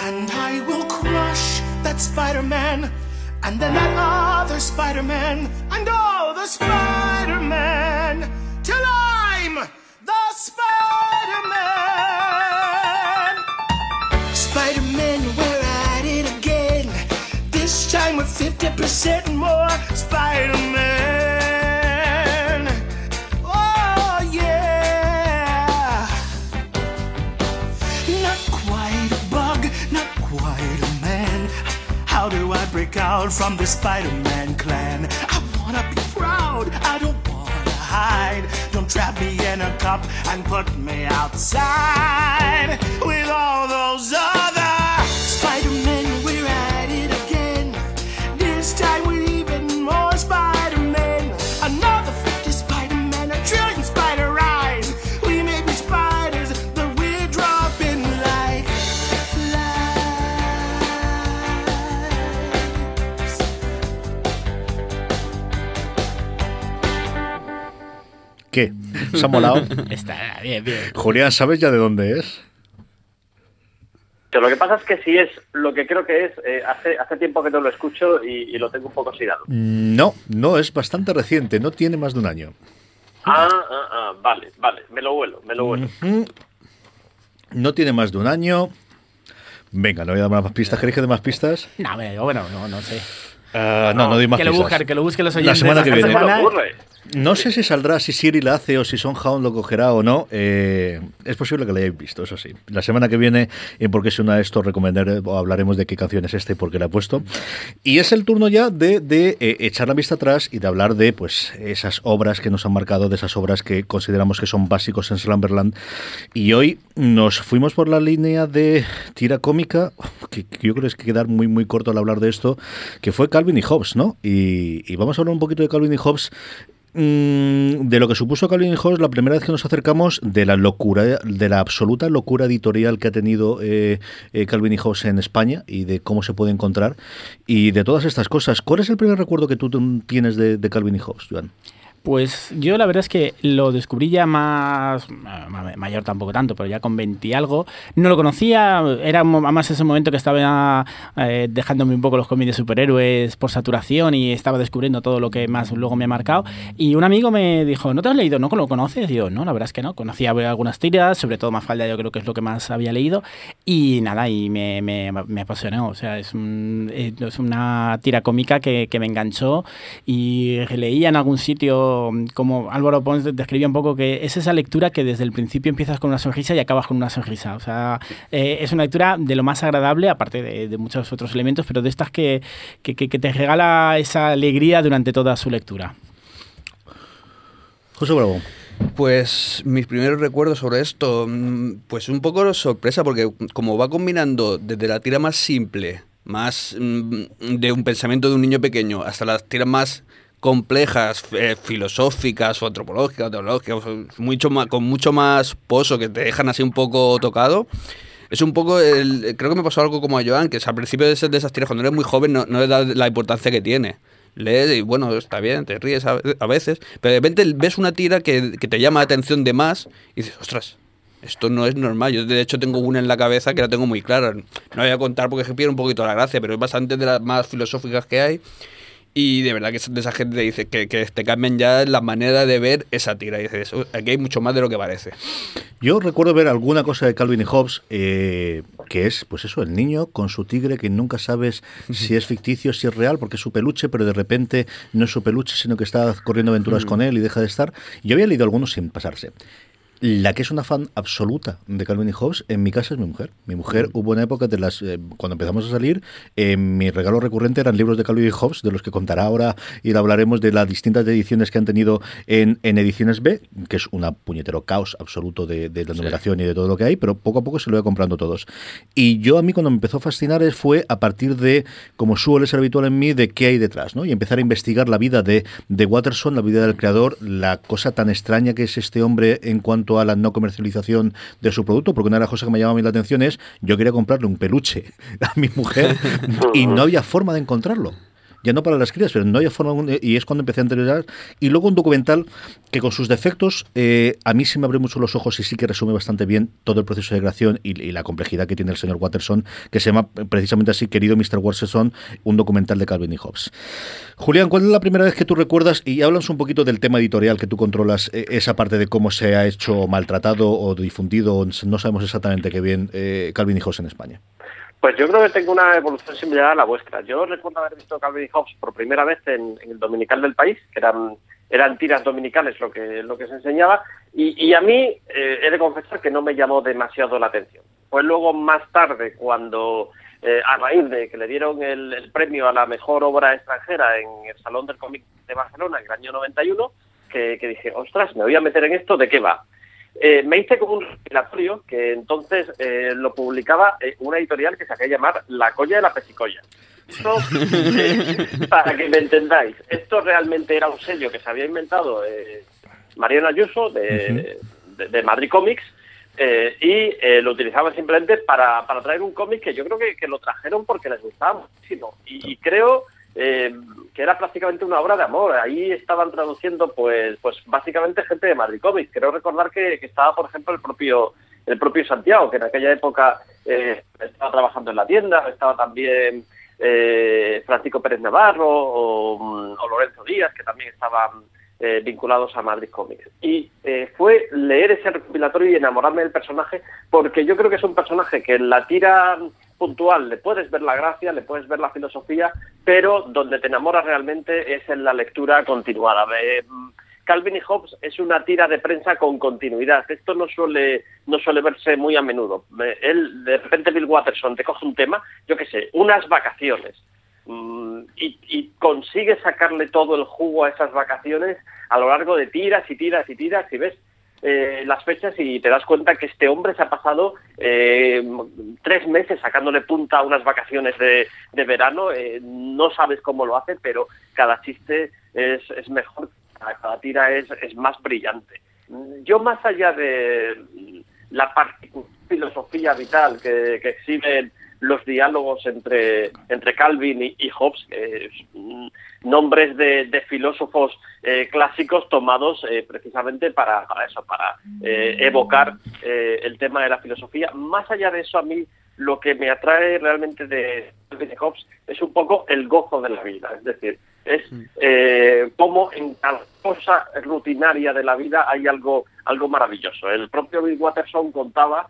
And I will crush that Spider-Man, and then that other Spider-Man, and all the Spider-Man, till I'm the Spider-Man. Spider-Man, we're at it again. This time with 50% more Spider-Man. Out from the Spider-Man clan? I wanna be proud, I don't wanna hide. Don't trap me in a cup and put me outside with all those other ¿Qué? ¿Se ha molado? Está bien, bien. Julián, ¿sabes ya de dónde es? Pero lo que pasa es que si es lo que creo que es, eh, hace, hace tiempo que no lo escucho y, y lo tengo un poco oxidado. No, no, es bastante reciente, no tiene más de un año. Ah, ah, ah, vale, vale, me lo vuelo, me lo vuelo. No tiene más de un año. Venga, no voy a dar más pistas. ¿Queréis que dé más pistas? No, bueno, no, no sé. Ah, no, no doy más que lo busquen, que lo busquen los La oyentes. semana que viene. semana. No sé si saldrá, si Siri la hace o si Soundhound lo cogerá o no. Eh, es posible que la hayáis visto, eso sí. La semana que viene, en Por qué suena esto, recomendaré o hablaremos de qué canción es esta y por qué la he puesto. Y es el turno ya de, de, eh, echar la vista atrás y de hablar de pues esas obras que nos han marcado, de esas obras que consideramos que son básicos en Slumberland. Y hoy nos fuimos por la línea de tira cómica, que, yo creo que es que quedar muy, muy corto al hablar de esto, que fue Calvin y Hobbes, ¿no? Y, y vamos a hablar un poquito de Calvin y Hobbes de lo que supuso Calvin Hobbes la primera vez que nos acercamos de la locura, de la absoluta locura editorial que ha tenido eh, eh, Calvin y Hobbes en España y de cómo se puede encontrar y de todas estas cosas. ¿Cuál es el primer recuerdo que tú tienes de, de Calvin y Hobbes, Joan? Pues yo la verdad es que lo descubrí ya más, ma- mayor tampoco tanto, pero ya con 20 y algo. No lo conocía, era mo- más ese momento que estaba eh, dejándome un poco los cómics de superhéroes por saturación y estaba descubriendo todo lo que más luego me ha marcado. Y un amigo me dijo, ¿no te has leído? ¿No lo conoces? Y yo, no, la verdad es que no. Conocía algunas tiras, sobre todo Mafalda yo creo que es lo que más había leído. Y nada, y me, me, me apasionó. O sea, es, un- es una tira cómica que me enganchó y leía en algún sitio como Álvaro Pons describía un poco que es esa lectura que desde el principio empiezas con una sonrisa y acabas con una sonrisa. O sea, eh, es una lectura de lo más agradable, aparte de, de muchos otros elementos, pero de estas que, que, que- que te regala esa alegría durante toda su lectura. José Bravo. Pues mis primeros recuerdos sobre esto, mm, pues un poco sorpresa, porque como va combinando desde la tira más simple, más mm, de un pensamiento de un niño pequeño, hasta las tiras más complejas, eh, filosóficas o antropológicas, teológicas, mucho más, con mucho más pozo, que te dejan así un poco tocado. Es un poco, el, creo que me pasó algo como a Joan, que al principio de, de esas tiras, cuando eres muy joven, no, no le das la importancia que tiene. Lees y bueno, está bien, te ríes a, veces, pero de repente ves una tira que, que te llama la atención de más y dices, ostras, esto no es normal. Yo de hecho tengo una en la cabeza que la tengo muy clara. No voy a contar porque que pierde un poquito la gracia, pero es bastante de las más filosóficas que hay. Y de verdad que de esa gente que dice que, que te cambian ya la manera de ver esa tira. Y dices, "Oh, aquí hay mucho más de lo que parece. Yo recuerdo ver alguna cosa de Calvin y Hobbes, eh, que es, pues eso, el niño con su tigre que nunca sabes si es ficticio, si es real, porque es su peluche, pero de repente no es su peluche, sino que está corriendo aventuras con él y deja de estar. Yo había leído algunos sin pasarse. La que es una fan absoluta de Calvin y Hobbes en mi casa es mi mujer. Mi mujer hubo una época de las eh, cuando empezamos a salir, eh, mi regalo recurrente eran libros de Calvin y Hobbes, de los que contará ahora y hablaremos de las distintas ediciones que han tenido en, en ediciones B, que es una puñetero caos absoluto de, de la numeración y de todo lo que hay, pero poco a poco se lo voy comprando todos. Y yo a mí cuando me empezó a fascinar es- fue a partir de, como suele ser habitual en mí, de qué hay detrás, ¿no? Y empezar a investigar la vida de, de Watterson, la vida del creador, la cosa tan extraña que es este hombre en cuanto a la no comercialización de su producto, porque una de las cosas que me llamaba a mí la atención es, yo quería comprarle un peluche a mi mujer y no había forma de encontrarlo ya no para las crías, pero no había forma algún- y es cuando empecé a enterar. Y luego un documental que con sus defectos eh, a mí sí me abre mucho los ojos y sí que resume bastante bien todo el proceso de creación y, la complejidad que tiene el señor Watterson, que se llama eh, precisamente así, querido Mr. Watterson, un documental de Calvin y Hobbes. Julián, ¿cuál es la primera vez que tú recuerdas, y háblanos un poquito del tema editorial que tú controlas, eh, esa parte de cómo se ha hecho maltratado o difundido, no sabemos exactamente qué bien, eh, Calvin y Hobbes en España? Pues yo creo que tengo una evolución similar a la vuestra. Yo recuerdo haber visto Calvin Hobbes por primera vez en, el Dominical del País, que eran, eran tiras dominicales lo que, lo que se enseñaba, y, a mí eh, he de confesar que no me llamó demasiado la atención. Fue luego más tarde cuando, eh, a raíz de que le dieron el, el premio a la mejor obra extranjera en el Salón del Cómic de Barcelona en el año 91, que, que dije, ostras, me voy a meter en esto, ¿de qué va? Eh, me hice como un recopilatorio que entonces eh, lo publicaba eh, una editorial que se hacía llamar La Colla de la Pesicolla. Esto, para que me entendáis, esto realmente era un sello que se había inventado Mariano Ayuso de, de- de Madrid Comics eh, y lo utilizaban simplemente para, para traer un cómic que yo creo que, que lo trajeron porque les gustaba muchísimo. Y, y creo eh, que era prácticamente una obra de amor. Ahí estaban traduciendo, pues, pues básicamente gente de Madrid Comics. Creo recordar que, estaba, por ejemplo, el propio el propio Santiago, que en aquella época eh, estaba trabajando en la tienda, estaba también eh, Francisco Pérez Navarro o, o Lorenzo Díaz, que también estaban eh, vinculados a Madrid Comics. Y eh, fue leer ese recopilatorio y enamorarme del personaje, porque yo creo que es un personaje que en la tira puntual le puedes ver la gracia, le puedes ver la filosofía, pero donde te enamoras realmente es en la lectura continuada. Eh, Calvin y Hobbes es una tira de prensa con continuidad. Esto no suele no suele verse muy a menudo. Eh, Él, de repente Bill Watterson te coge un tema, yo qué sé, unas vacaciones, mm, y, y consigue sacarle todo el jugo a esas vacaciones a lo largo de tiras y tiras y tiras y ves eh, las fechas y te das cuenta que este hombre se ha pasado eh, tres meses sacándole punta a unas vacaciones de, verano. eh, no sabes cómo lo hace, pero cada chiste es, es mejor, cada, tira es, es más brillante. Yo más allá de la filosofía vital que, que exhiben los diálogos entre, entre Calvin y, y Hobbes, mm, nombres de, de filósofos eh, clásicos tomados eh, precisamente para, para eso, para eh, evocar eh, el tema de la filosofía. Más allá de eso, a mí lo que me atrae realmente de Calvin y Hobbes es un poco el gozo de la vida, es decir, es eh, cómo en cada cosa rutinaria de la vida hay algo, algo maravilloso. El propio Bill Watterson contaba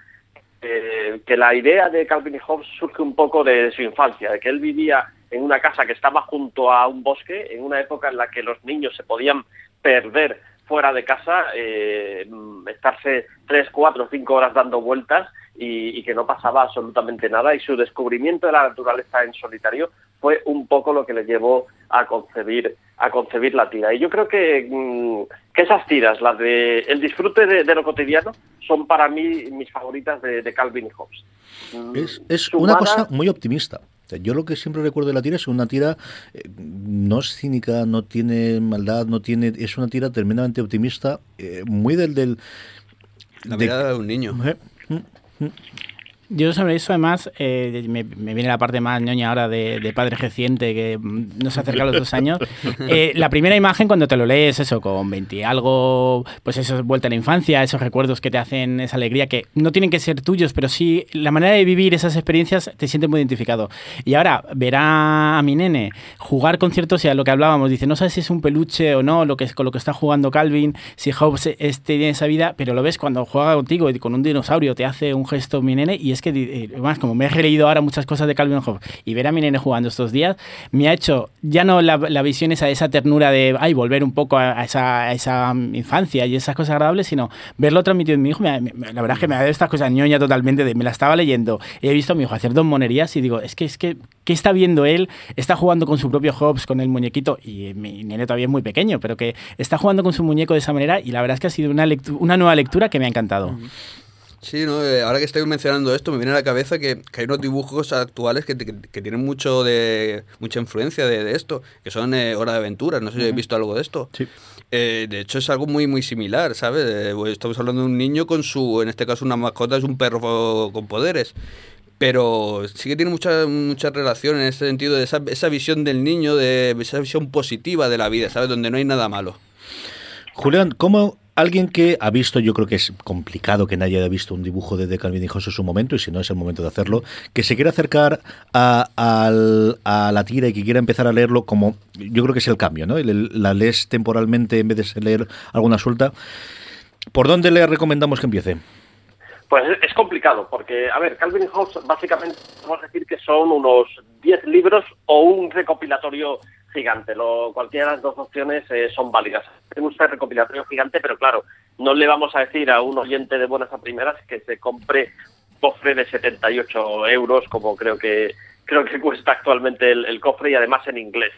eh, que la idea de Calvin y Hobbes surge un poco de su infancia, de que él vivía en una casa que estaba junto a un bosque, en una época en la que los niños se podían perder fuera de casa, eh, mm, estarse tres, cuatro, cinco horas dando vueltas y, y que no pasaba absolutamente nada. Y su descubrimiento de la naturaleza en solitario fue un poco lo que le llevó a concebir a concebir la tira. Y yo creo que, mm, que esas tiras, las de el disfrute de, de lo cotidiano, son para mí mis favoritas de, de Calvin y Hobbes. Mm, Es, es sumada- una cosa muy optimista. Yo lo que siempre recuerdo de la tira es una tira eh, no es cínica, no tiene maldad, no tiene es una tira tremendamente optimista, eh, muy del del La de- mirada de un niño. Eh, mm. Yo sobre eso además me, me viene la parte más ñoña ahora de, de padre reciente que nos acerca a los dos años. Eh, la primera imagen cuando te lo lees, eso, con 20 y algo, pues eso es vuelta a la infancia, esos recuerdos que te hacen esa alegría que no tienen que ser tuyos, pero sí la manera de vivir esas experiencias te sientes muy identificado. Y ahora ver a, mi nene jugar con ciertos, y a lo que hablábamos, dice, no sabes si es un peluche o no, lo que es, con lo que está jugando Calvin, si Hobbes este, tiene esa vida, pero lo ves cuando juega contigo y con un dinosaurio te hace un gesto mi nene y es que, eh, más como me he releído ahora muchas cosas de Calvin Hobbes y ver a mi nene jugando estos días, me ha hecho ya no la, la visión esa, esa ternura de, ay, volver un poco a, a esa, a esa infancia y esas cosas agradables, sino verlo transmitido en mi hijo. me me- la verdad es que me ha dado estas cosas ñoña totalmente, de, me la estaba leyendo, y he visto a mi hijo hacer dos monerías y digo, es que, es que, ¿qué está viendo él? Está jugando con su propio Hobbes, con el muñequito, y mi nene todavía es muy pequeño, pero que está jugando con su muñeco de esa manera y la verdad es que ha sido una, una nueva lectura que me ha encantado. Sí, ¿no? Eh, ahora que estoy mencionando esto, me viene a la cabeza que, que hay unos dibujos actuales que, que- que tienen mucho de mucha influencia de, de esto, que son eh, Hora de Aventuras. No sé si habéis visto algo de esto. Eh, de hecho, es algo muy muy similar, ¿sabes? Eh, pues estamos hablando de un niño con su, en este caso, una mascota, es un perro con poderes. Pero sí que tiene mucha, mucha relación en ese sentido de esa, esa visión del niño, de esa visión positiva de la vida, ¿sabes? Donde no hay nada malo. Julián, ¿cómo alguien que ha visto, yo creo que es complicado que nadie haya visto un dibujo de, Calvin y Hobbes en su momento, y si no es el momento de hacerlo, que se quiera acercar a, a la tira y que quiera empezar a leerlo como, yo creo que es el cambio, ¿no? La lees temporalmente en vez de leer alguna suelta. ¿Por dónde le recomendamos que empiece? Pues es- es complicado, porque, a ver, Calvin y Hobbes básicamente podemos decir que son unos 10 libros o un recopilatorio gigante. Lo, cualquiera de las dos opciones eh, son válidas. Gusta el recopilatorio gigante, pero claro, no le vamos a decir a un oyente de buenas a primeras que se compre un cofre de 78 euros, como creo que creo que cuesta actualmente el, el cofre y además en inglés.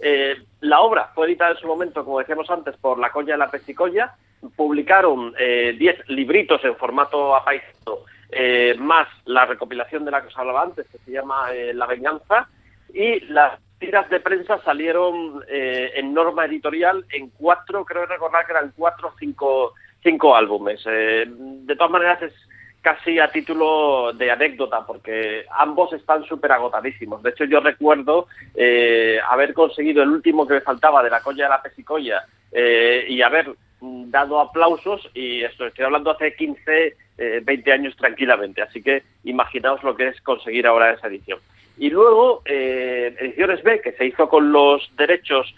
Eh, la obra fue editada en su momento, como decíamos antes, por La Colla y la Pesicolla. Publicaron eh, 10 libritos en formato apaisado, eh, más la recopilación de la que os hablaba antes, que se llama eh, La Venganza, y las tiras de prensa salieron eh, en norma editorial en cuatro, creo recordar que eran cuatro o cinco, cinco álbumes. Eh, de todas maneras es casi a título de anécdota, porque ambos están súper agotadísimos. De hecho, yo recuerdo eh, haber conseguido el último que me faltaba de la colla de la pesicolla eh, y haber dado aplausos, y esto estoy hablando hace 15, eh, 20 años tranquilamente, así que imaginaos lo que es conseguir ahora esa edición. Y luego, eh, Ediciones B, que se hizo con los derechos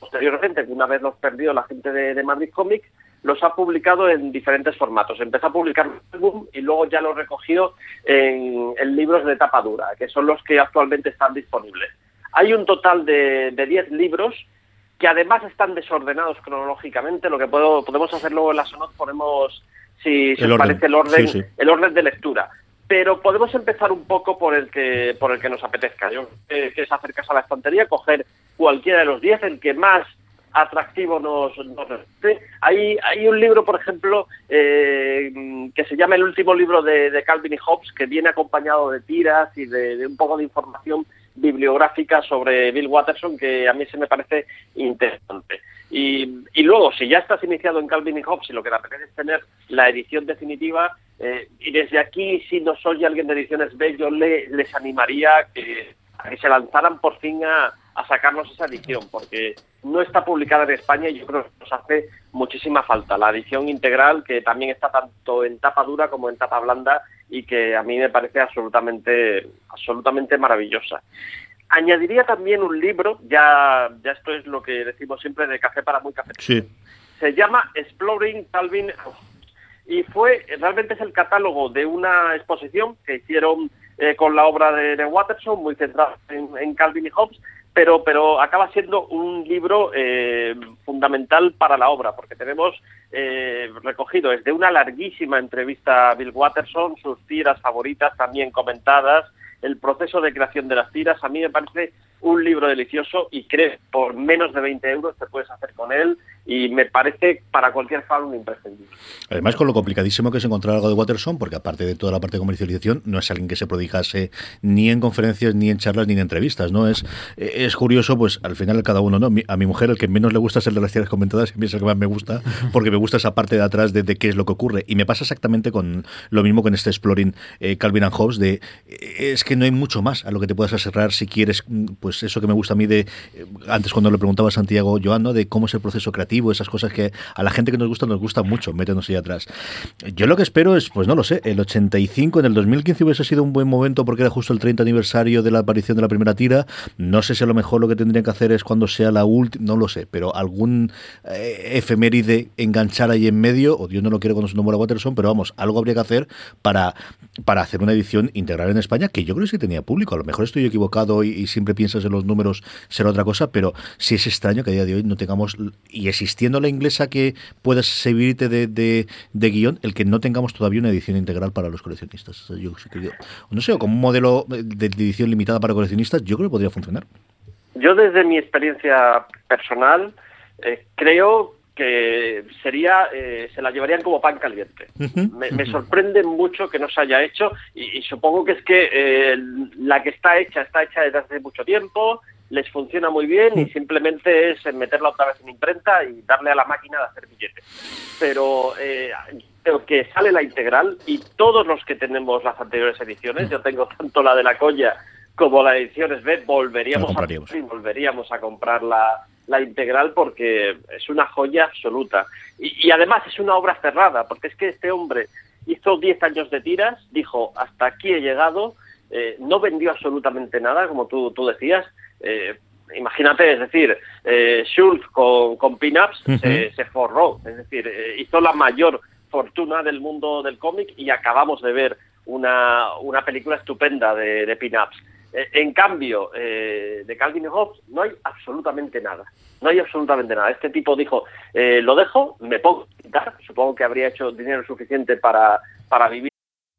posteriormente, que una vez los perdió la gente de, de Madrid Comics, los ha publicado en diferentes formatos. Empezó a publicar un álbum y luego ya los recogió en, en libros de tapa dura, que son los que actualmente están disponibles. Hay un total de de 10 libros que además están desordenados cronológicamente. Lo que puedo, podemos hacer luego en la sonot, ponemos, si, si os orden. parece, el orden, Sí, sí. el orden de lectura. Pero podemos empezar un poco por el que por el que nos apetezca. Yo creo que es acercarse a la estantería, coger cualquiera de los 10, el que más atractivo nos, nos. Hay, hay un libro, por ejemplo, eh, que se llama El último libro de, de Calvin y Hobbes, que viene acompañado de tiras y de, de un poco de información bibliográfica sobre Bill Watterson, que a mí se me parece interesante. Y, y luego, si ya estás iniciado en Calvin y Hobbes y lo que te apetece es tener la edición definitiva, eh, y desde aquí, si nos oye alguien de Ediciones B, yo le- les animaría que, a que se lanzaran por fin a, a sacarnos esa edición, porque no está publicada en España y yo creo que nos hace muchísima falta. La edición integral, que también está tanto en tapa dura como en tapa blanda y que a mí me parece absolutamente, absolutamente maravillosa. Añadiría también un libro, ya, ya esto es lo que decimos siempre de café para muy café. Sí. Se llama Exploring Calvin y fue realmente es el catálogo de una exposición que hicieron eh, con la obra de, de Watterson, muy centrada en, en Calvin y Hobbes, pero, pero acaba siendo un libro eh, fundamental para la obra, porque tenemos eh, recogido desde una larguísima entrevista a Bill Watterson, sus tiras favoritas también comentadas, el proceso de creación de las tiras, a mí me parece un libro delicioso y creo por menos de 20 euros te puedes hacer con él y me parece para cualquier fan un imprescindible. Además, con lo complicadísimo que es encontrar algo de Watterson, porque aparte de toda la parte de comercialización, no es alguien que se prodigase ni en conferencias, ni en charlas, ni en entrevistas, ¿no? Es, es curioso, pues al final cada uno, ¿no? A mi mujer el que menos le gusta es el de las tiras comentadas y es el que más me gusta, porque me gusta esa parte de atrás de, de qué es lo que ocurre. Y me pasa exactamente con lo mismo con este Exploring eh, Calvin and Hobbes, de eh, es que no hay mucho más a lo que te puedas aserrar si quieres, mm, pues eso que me gusta a mí de, eh, antes cuando le preguntaba a Santiago Joan, ¿no? De cómo es el proceso creativo esas cosas que a la gente que nos gusta nos gusta mucho, métenos ahí atrás. Yo lo que espero es, pues no lo sé, el 85, en el 2015 hubiese sido un buen momento porque era justo el 30 aniversario de la aparición de la primera tira. No sé si a lo mejor lo que tendrían que hacer es cuando sea la última, no lo sé, pero algún eh, efeméride enganchar ahí en medio, o Dios no lo quiere cuando se muera Watterson, pero vamos, algo habría que hacer para, para hacer una edición integral en España, que yo creo que sí tenía público. A lo mejor estoy equivocado y, y siempre en los números, será otra cosa, pero sí es extraño que a día de hoy no tengamos, y existiendo la inglesa que puedas servirte de, de, de guion, el que no tengamos todavía una edición integral para los coleccionistas. Yo no sé, como un modelo de edición limitada para coleccionistas, yo creo que podría funcionar. Yo desde mi experiencia personal eh, creo que sería, eh, se la llevarían como pan caliente. Me, me sorprende mucho que no se haya hecho y, y supongo que es que eh, la que está hecha está hecha desde hace mucho tiempo, les funciona muy bien y simplemente es meterla otra vez en imprenta y darle a la máquina de hacer billetes. Pero eh, creo que sale la integral y todos los que tenemos las anteriores ediciones, yo tengo tanto la de la Colla como la de ediciones B, volveríamos, a, volveríamos a comprar la, la integral porque es una joya absoluta. Y, y además es una obra cerrada, porque es que este hombre hizo 10 años de tiras, dijo, hasta aquí he llegado, eh, no vendió absolutamente nada, como tú, tú decías. Eh, imagínate, es decir, eh, Schultz con, con pin-ups Ujú. se, se forró, es decir, eh, hizo la mayor fortuna del mundo del cómic y acabamos de ver una, una película estupenda de, de pin-ups. Eh, en cambio, eh, de Calvin Hobbes no hay absolutamente nada. No hay absolutamente nada. Este tipo dijo, eh, lo dejo, me pongo a pintar. Supongo que habría hecho dinero suficiente para, para vivir.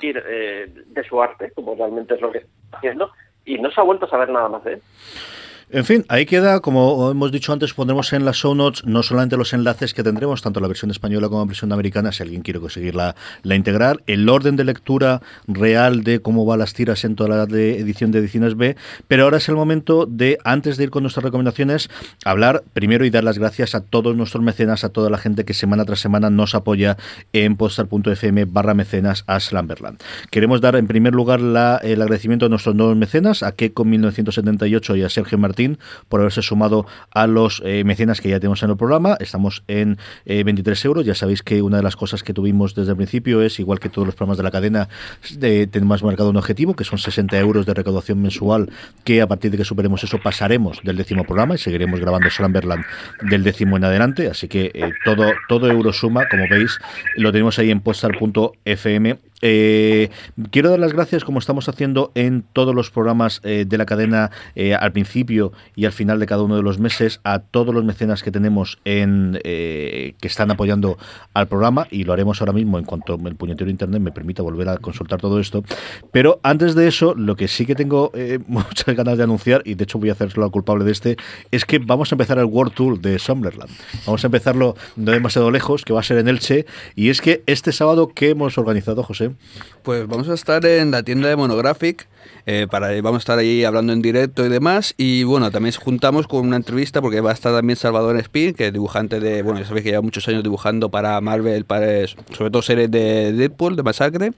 Eh, de su arte, como realmente es lo que está haciendo, y no se ha vuelto a saber nada más de él. En fin, ahí queda, como hemos dicho antes, pondremos en las show notes no solamente los enlaces que tendremos, tanto la versión española como la versión americana, si alguien quiere conseguir la, integral, el orden de lectura real de cómo van las tiras en toda la edición de ediciones B, pero ahora es el momento de, antes de ir con nuestras recomendaciones, hablar primero y dar las gracias a todos nuestros mecenas, a toda la gente que semana tras semana nos apoya en postar.fm barra mecenas a Slamberland. Queremos dar en primer lugar la- el agradecimiento a nuestros nuevos mecenas, a Keco 1978 y a Sergio Por haberse sumado a los eh, mecenas que ya tenemos en el programa. Estamos en eh, 23 euros. Ya sabéis que una de las cosas que tuvimos desde el principio es, igual que todos los programas de la cadena, de, tenemos marcado un objetivo, que son 60 euros de recaudación mensual, que a partir de que superemos eso pasaremos del décimo programa y seguiremos grabando Slamberland del décimo en adelante. Así que eh, todo, todo euro suma, como veis, lo tenemos ahí en postar.fm. Eh, quiero dar las gracias, como estamos haciendo en todos los programas eh, de la cadena, al principio y al final de cada uno de los meses, a todos los mecenas que tenemos en eh, que están apoyando al programa y lo haremos ahora mismo en cuanto el puñetero internet me permita volver a consultar todo esto. Pero antes de eso, lo que sí que tengo eh, muchas ganas de anunciar, y de hecho voy a hacerlo al culpable de este, es que vamos a empezar el World Tour de Summerland. Vamos a empezarlo no demasiado lejos, que va a ser en Elche, y es que este sábado que hemos organizado, José. Pues vamos a estar en la tienda de Monographic. Eh, para, vamos a estar ahí hablando en directo y demás. Y bueno, también juntamos con una entrevista porque va a estar también Salvador Spin, que es dibujante de. Bueno, ya sabéis que lleva muchos años dibujando para Marvel, para, sobre todo series de Deadpool, de Masacre.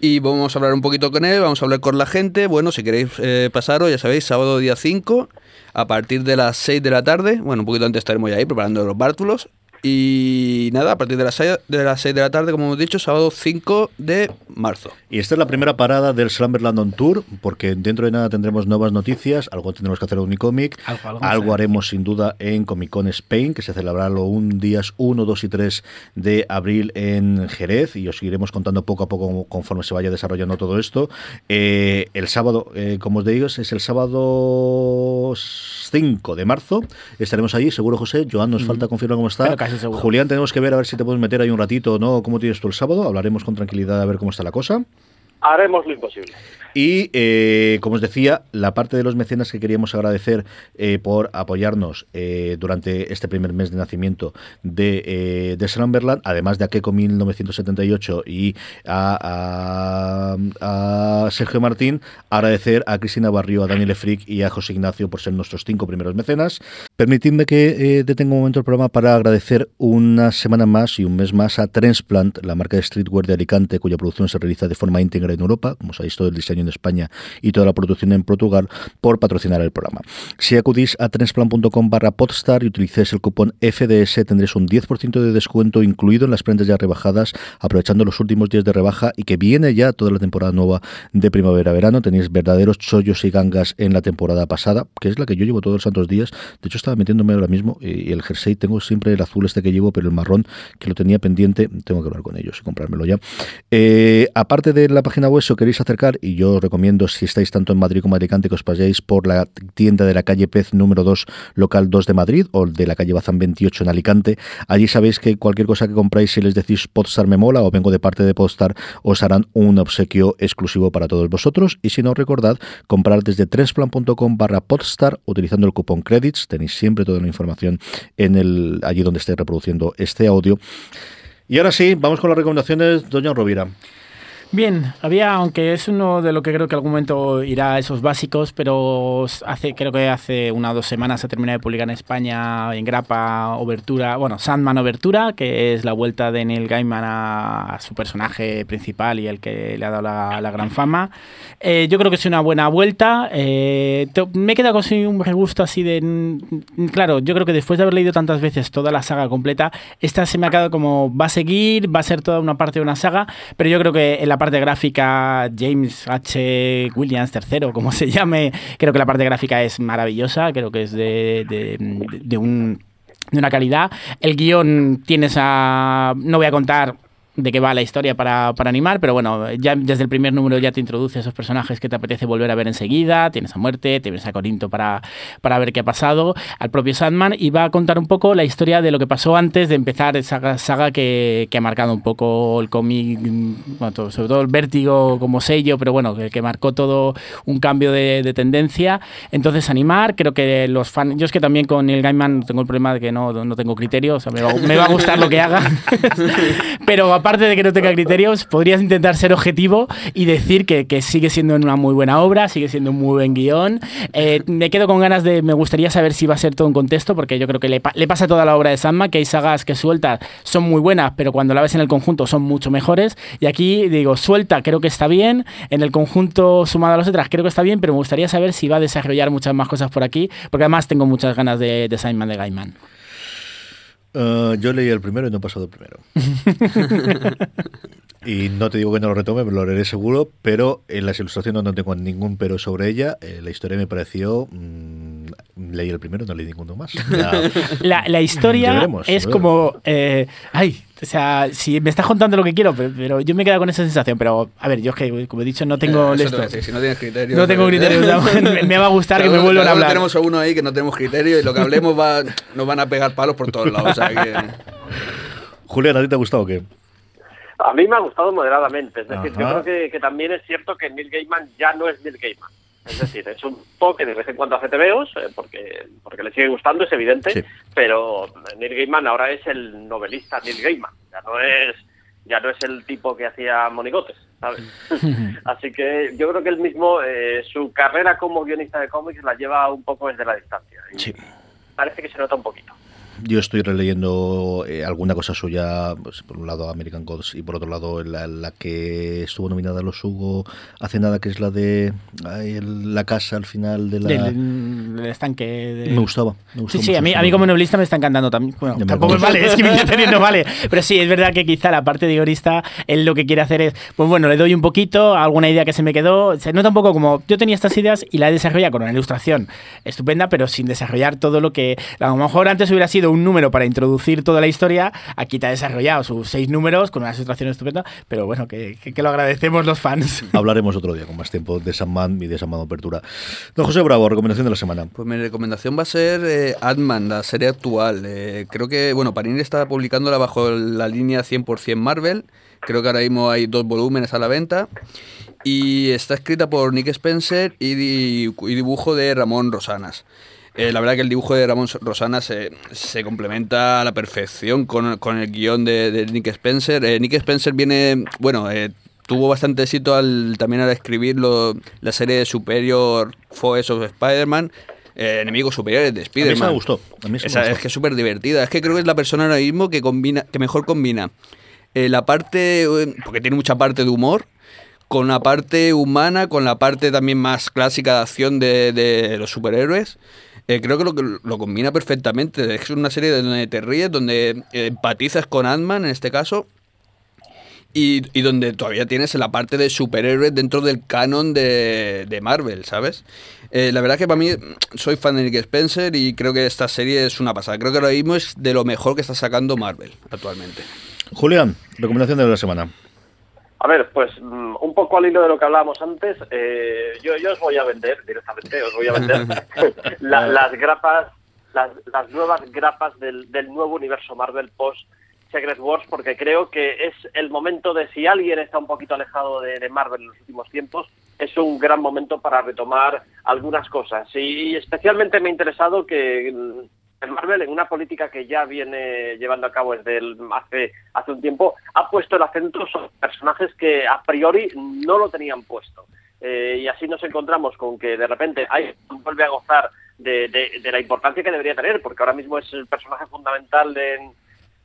Y vamos a hablar un poquito con él, vamos a hablar con la gente. Bueno, si queréis eh, pasaros, ya sabéis, sábado día 5, a partir de las 6 de la tarde. Bueno, un poquito antes estaremos ya ahí preparando los bártulos. Y nada, a partir de las 6 de, las 6 de la tarde, como hemos dicho, sábado 5 de marzo. Y esta es la primera parada del Slumberland on Tour, porque dentro de nada tendremos nuevas noticias, algo tendremos que hacer en Unicomic, Algo, algo, algo, sí. haremos sin duda en Comic Con Spain, que se celebrará los un días 1, 2 y 3 de abril en Jerez, y os seguiremos contando poco a poco conforme se vaya desarrollando todo esto. Eh, el sábado, eh, como os digo, es el sábado 5 de marzo, estaremos allí, seguro José, Joan nos falta confirmar cómo está. Pero casi seguro. Julián, tenemos que ver a ver si te puedes meter ahí un ratito no, cómo tienes tú el sábado, hablaremos con tranquilidad a ver cómo está la cosa. Haremos lo imposible. Y eh, como os decía, la parte de los mecenas que queríamos agradecer eh, por apoyarnos eh, durante este primer mes de nacimiento de, de además de a Keiko 1978 y a, a- a Sergio Martín, agradecer a Cristina Barrio, a Daniel Efric y a José Ignacio por ser nuestros cinco primeros mecenas. Permitidme que detenga un momento el programa para agradecer una semana más y un mes más a Transplant, la marca de streetwear de Alicante, cuya producción se realiza de forma íntegra en Europa, como sabéis, todo el diseño en España y toda la producción en Portugal, por patrocinar el programa. Si acudís a transplant.com barra podstar y utilicéis el cupón FDS, tendréis un 10% de descuento incluido en las prendas ya rebajadas, aprovechando los últimos días de rebaja y que viene ya toda la temporada nueva de primavera-verano. Tenéis verdaderos chollos y gangas en la temporada pasada, que es la que yo llevo todos los santos días. De hecho, estaba metiéndome ahora mismo y el jersey tengo siempre el azul este que llevo, pero el marrón que lo tenía pendiente, tengo que hablar con ellos y comprármelo ya. Eh, aparte de la página web, si queréis acercar, y yo os recomiendo, si estáis tanto en Madrid como en Alicante, que os paséis por la tienda de la calle Pez número 2, local 2 de Madrid, o de la calle Bazán 28 en Alicante. Allí sabéis que cualquier cosa que compráis, si les decís Podstar me mola o vengo de parte de Podstar, os harán un obsequio exclusivo para todos vosotros. Y si no, recordad, comprar desde transplan.com barra Podstar utilizando el cupón credits. Tenéis siempre toda la información en el allí donde esté reproduciendo este audio. Y ahora sí, vamos con las recomendaciones, doña Rovira. Bien, había, aunque es uno de lo que creo que algún momento irá a esos básicos, pero hace, creo que hace una o dos semanas se terminó de publicar en España en grapa Obertura, bueno, Sandman Obertura, que es la vuelta de Neil Gaiman a, su personaje principal y el que le ha dado la, la gran fama. Eh, yo creo que es una buena vuelta. eh, me he quedado con un regusto así de. mm, Claro, yo creo que después de haber leído tantas veces toda la saga completa, esta se me ha quedado como va a seguir, va a ser toda una parte de una saga, pero yo creo que la parte gráfica, James H. Williams III, como se llame, creo que la parte gráfica es maravillosa, creo que es de, de- de un de una calidad. El guion tiene esa... No voy a contar de qué va la historia para, para animar, pero bueno, ya desde el primer número ya te introduce a esos personajes que te apetece volver a ver enseguida, tienes a Muerte, tienes a Corinto para, para ver qué ha pasado, al propio Sandman, y va a contar un poco la historia de lo que pasó antes de empezar esa saga que, que ha marcado un poco el cómic, bueno, todo- sobre todo el vértigo como sello, pero bueno, que, que marcó todo un cambio de, de tendencia. Entonces, animar, creo que los fans, yo es que también con Neil Gaiman tengo el problema de que no, no tengo criterios, o sea, me va, me va a gustar lo que haga, pero aparte de que no tenga criterios, podrías intentar ser objetivo y decir que, sigue siendo una muy buena obra, sigue siendo un muy buen guion. Eh, me quedo con ganas de, me gustaría saber si va a ser todo un contexto, porque yo creo que le, le pasa toda la obra de Sandman, que hay sagas que sueltas son muy buenas, pero cuando la ves en el conjunto son mucho mejores. Y aquí digo, suelta creo que está bien, en el conjunto sumado a las otras creo que está bien, pero me gustaría saber si va a desarrollar muchas más cosas por aquí, porque además tengo muchas ganas de, de Sandman de Gaiman. Eh, yo leí el primero y no he pasado el primero. y no te digo que no lo retome, me lo leeré seguro, pero en las ilustraciones no tengo ningún pero sobre ella. Eh, la historia me pareció... mm, leí el primero, no leí ninguno más. Ya- La, historia veremos, es como. eh, ay, o sea, si me estás contando lo que quiero, pero, pero yo me he quedado con esa sensación. Pero, a ver, yo es que, como he dicho, no tengo. Eh, te decir, si no tienes criterio. No tengo criterio, o sea, me- me va a gustar que me vuelvan a hablar. Tenemos a uno ahí que no tenemos criterio y lo que hablemos va, nos van a pegar palos por todos lados. o sea que- Julián, ¿a ti te ha gustado o qué? A mí me ha gustado moderadamente. Es decir, yo creo que, que también es cierto que Neil Gaiman ya no es Neil Gaiman. Es decir, es un poco que de vez en cuando hace tebeos, eh, porque, porque le sigue gustando, es evidente, Sí. pero Neil Gaiman ahora es el novelista Neil Gaiman. Ya no es ya no es el tipo que hacía monigotes, ¿sabes? Así que yo creo que él mismo, eh, su carrera como guionista de cómics la lleva un poco desde la distancia. Y Parece que se nota un poquito. Yo estoy releyendo eh, alguna cosa suya, pues, por un lado American Gods y por otro lado la, la que estuvo nominada a los Hugo hace nada, que es la de ay, la casa al final de la... Del, del estanque. de- Me gustaba. me gustó Sí, sí, a mí, a mí como novelista me está encantando también. Bueno, tampoco vale, es que mi criterio no vale. Pero sí, es verdad que quizá la parte de guionista, él lo que quiere hacer es, pues bueno, le doy un poquito, alguna idea que se me quedó. Se nota un poco como yo tenía estas ideas y la he desarrollado con una ilustración estupenda, pero sin desarrollar todo lo que. A lo mejor antes hubiera sido un número para introducir toda la historia, aquí te ha desarrollado sus seis números con una ilustración estupenda, pero bueno, que, que- que lo agradecemos los fans. Hablaremos otro día con más tiempo de Sandman y de Sandman Apertura. Don José Bravo, recomendación de la semana. Pues mi recomendación va a ser eh, Ant-Man, la serie actual. Eh, creo que, bueno, Panini está publicándola bajo la línea 100% Marvel. Creo que ahora mismo hay dos volúmenes a la venta. Y está escrita por Nick Spencer y, di- y dibujo de Ramón Rosanas. Eh, la verdad que el dibujo de Ramón Rosanas se, se complementa a la perfección con, con el guion de, de Nick Spencer. Eh, Nick Spencer viene, bueno, eh, tuvo bastante éxito al, también al escribir lo- la serie Superior Foes of Spider-Man. eh, enemigos superiores de Spider-Man. me gustó, a mí me gustó. Es que es súper divertida. Es que creo que es la persona ahora mismo que combina, que mejor combina eh, la parte, porque tiene mucha parte de humor, con la parte humana, con la parte también más clásica de acción de, de los superhéroes. Eh, creo que lo, lo combina perfectamente. Es una serie donde te ríes, donde eh, empatizas con Ant-Man en este caso. Y, y donde todavía tienes la parte de superhéroes dentro del canon de, de Marvel, ¿sabes? Eh, la verdad que para mí soy fan de Nick Spencer y creo que esta serie es una pasada. Creo que ahora mismo es de lo mejor que está sacando Marvel actualmente. Julián, recomendación de la semana. A ver, pues mm, un poco al hilo de lo que hablábamos antes, eh, yo, yo os voy a vender directamente, os voy a vender la- las grapas, las, las nuevas grapas del, del nuevo universo Marvel post Secret Wars, porque creo que es el momento de si alguien está un poquito alejado de, de Marvel en los últimos tiempos, es un gran momento para retomar algunas cosas. Y especialmente me ha interesado que mm, el Marvel, en una política que ya viene llevando a cabo desde el- hace, hace un tiempo, ha puesto el acento sobre personajes que a priori no lo tenían puesto. Eh, y así nos encontramos con que de repente hay, vuelve a gozar de, de- la importancia que debería tener, porque ahora mismo es el personaje fundamental en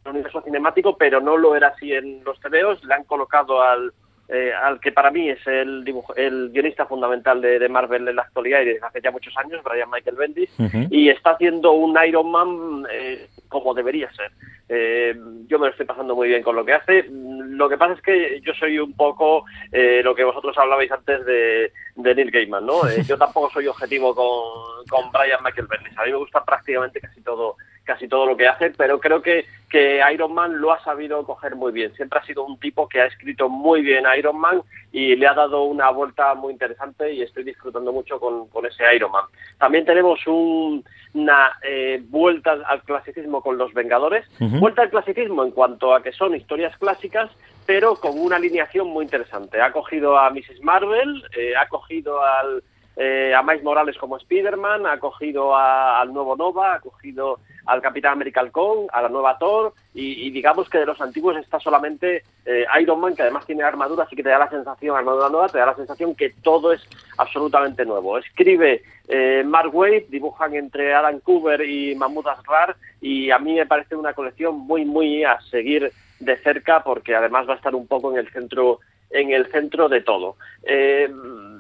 el universo cinemático, pero no lo era así en los TVOs. Le han colocado al, eh, al que para mí es el, dibujo- el guionista fundamental de, de Marvel en la actualidad y desde hace ya muchos años, Brian Michael Bendis, y está haciendo un Iron Man eh, como debería ser. Eh, yo me lo estoy pasando muy bien con lo que hace. Lo que pasa es que yo soy un poco eh, lo que vosotros hablabais antes de, de Neil Gaiman, ¿no? Eh, yo tampoco soy objetivo con, con Brian Michael Bendis. A mí me gusta prácticamente casi todo casi todo lo que hace, pero creo que, que Iron Man lo ha sabido coger muy bien. Siempre ha sido un tipo que ha escrito muy bien a Iron Man y le ha dado una vuelta muy interesante y estoy disfrutando mucho con, con ese Iron Man. También tenemos un- una eh, vuelta al clasicismo con los Vengadores, vuelta al clasicismo en cuanto a que son historias clásicas, pero con una alineación muy interesante. Ha cogido a Mrs. Marvel, eh, ha cogido al, eh, a Miles Morales como Spider-Man, ha cogido a- al nuevo Nova, ha cogido al Capitán América Halcón, a la nueva Thor, y, digamos que de los antiguos está solamente eh, Iron Man, que además tiene armadura, así que te da la sensación, armadura nueva, te da la sensación que todo es absolutamente nuevo. Escribe eh, Mark Waid, dibujan entre Adam Cooper y Mahmoud Asrar, y a mí me parece una colección muy, muy a seguir de cerca, porque además va a estar un poco en el centro en el centro de todo. Eh,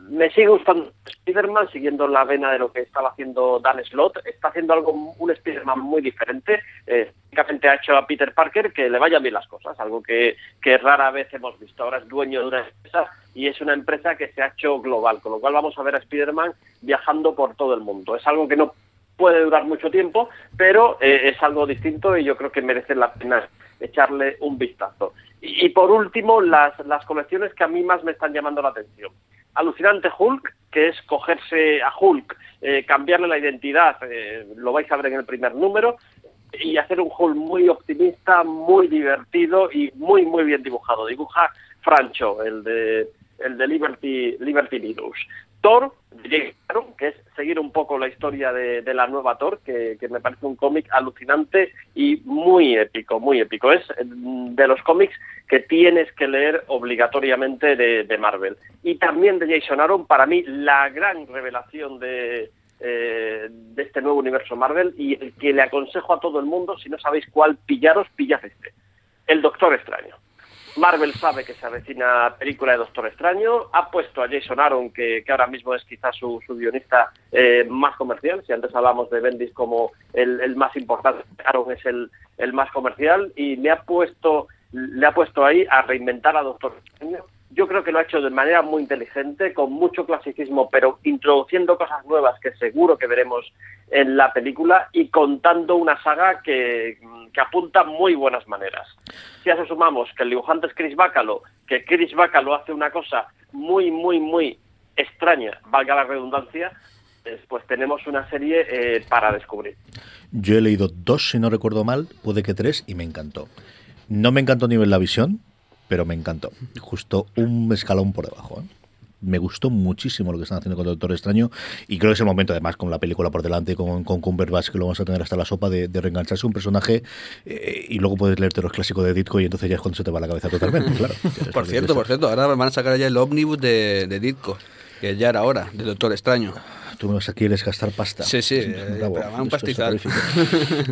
me sigue gustando Spider-Man, siguiendo la vena de lo que estaba haciendo Dan Slott. Está haciendo algo, un Spider-Man muy diferente. Eh, Básicamente ha hecho a Peter Parker que le vayan bien las cosas, algo que, rara vez hemos visto. Ahora es dueño de una empresa y es una empresa que se ha hecho global, con lo cual vamos a ver a Spider-Man viajando por todo el mundo. Es algo que no puede durar mucho tiempo, pero eh, es algo distinto y yo creo que merece la pena echarle un vistazo. Y, y por último, las, las colecciones que a mí más me están llamando la atención. Alucinante Hulk, que es cogerse a Hulk, eh, cambiarle la identidad, eh, lo vais a ver en el primer número, y hacer un Hulk muy optimista, muy divertido y muy, muy bien dibujado. Dibuja Francho, el de, el de Liberty, Liberty News. Thor, que es seguir un poco la historia de, la nueva Thor, que, me parece un cómic alucinante y muy épico, muy épico. Es mm, de los cómics que tienes que leer obligatoriamente de, Marvel. Y también de Jason Aaron, para mí la gran revelación de, eh, de este nuevo universo Marvel y el que le aconsejo a todo el mundo, si no sabéis cuál pillaros, pillad este. El Doctor Extraño. Marvel sabe que se avecina película de Doctor Extraño, ha puesto a Jason Aaron, que, que ahora mismo es quizás su, su guionista eh, más comercial, si antes hablamos de Bendis como el, el más importante, Aaron es el, el, más comercial, y le ha puesto le ha puesto ahí a reinventar a Doctor Extraño. Yo creo que lo ha hecho de manera muy inteligente, con mucho clasicismo, pero introduciendo cosas nuevas que seguro que veremos en la película y contando una saga que, que apunta muy buenas maneras. Si a eso sumamos que el dibujante es Chris Bacalo, que Chris Bacalo hace una cosa muy, muy, muy extraña, valga la redundancia, pues tenemos una serie eh, para descubrir. Yo he leído dos, si no recuerdo mal, puede que tres, y me encantó. No me encantó a nivel la visión, pero me encantó. Justo un escalón por debajo. ¿eh? Me gustó muchísimo lo que están haciendo con Doctor Extraño y creo que es el momento, además, con la película por delante, con, con Cumberbatch, que lo vamos a tener hasta la sopa, de, de reengancharse un personaje eh, y luego puedes leerte los clásicos de Ditko y entonces ya es cuando se te va la cabeza totalmente, claro. por cierto, por cierto, ahora van a sacar ya el ómnibus de, de Ditko, que ya era hora, de Doctor Extraño. Tú me vas a quieres gastar pasta. Sí, sí, eh, un pastizal.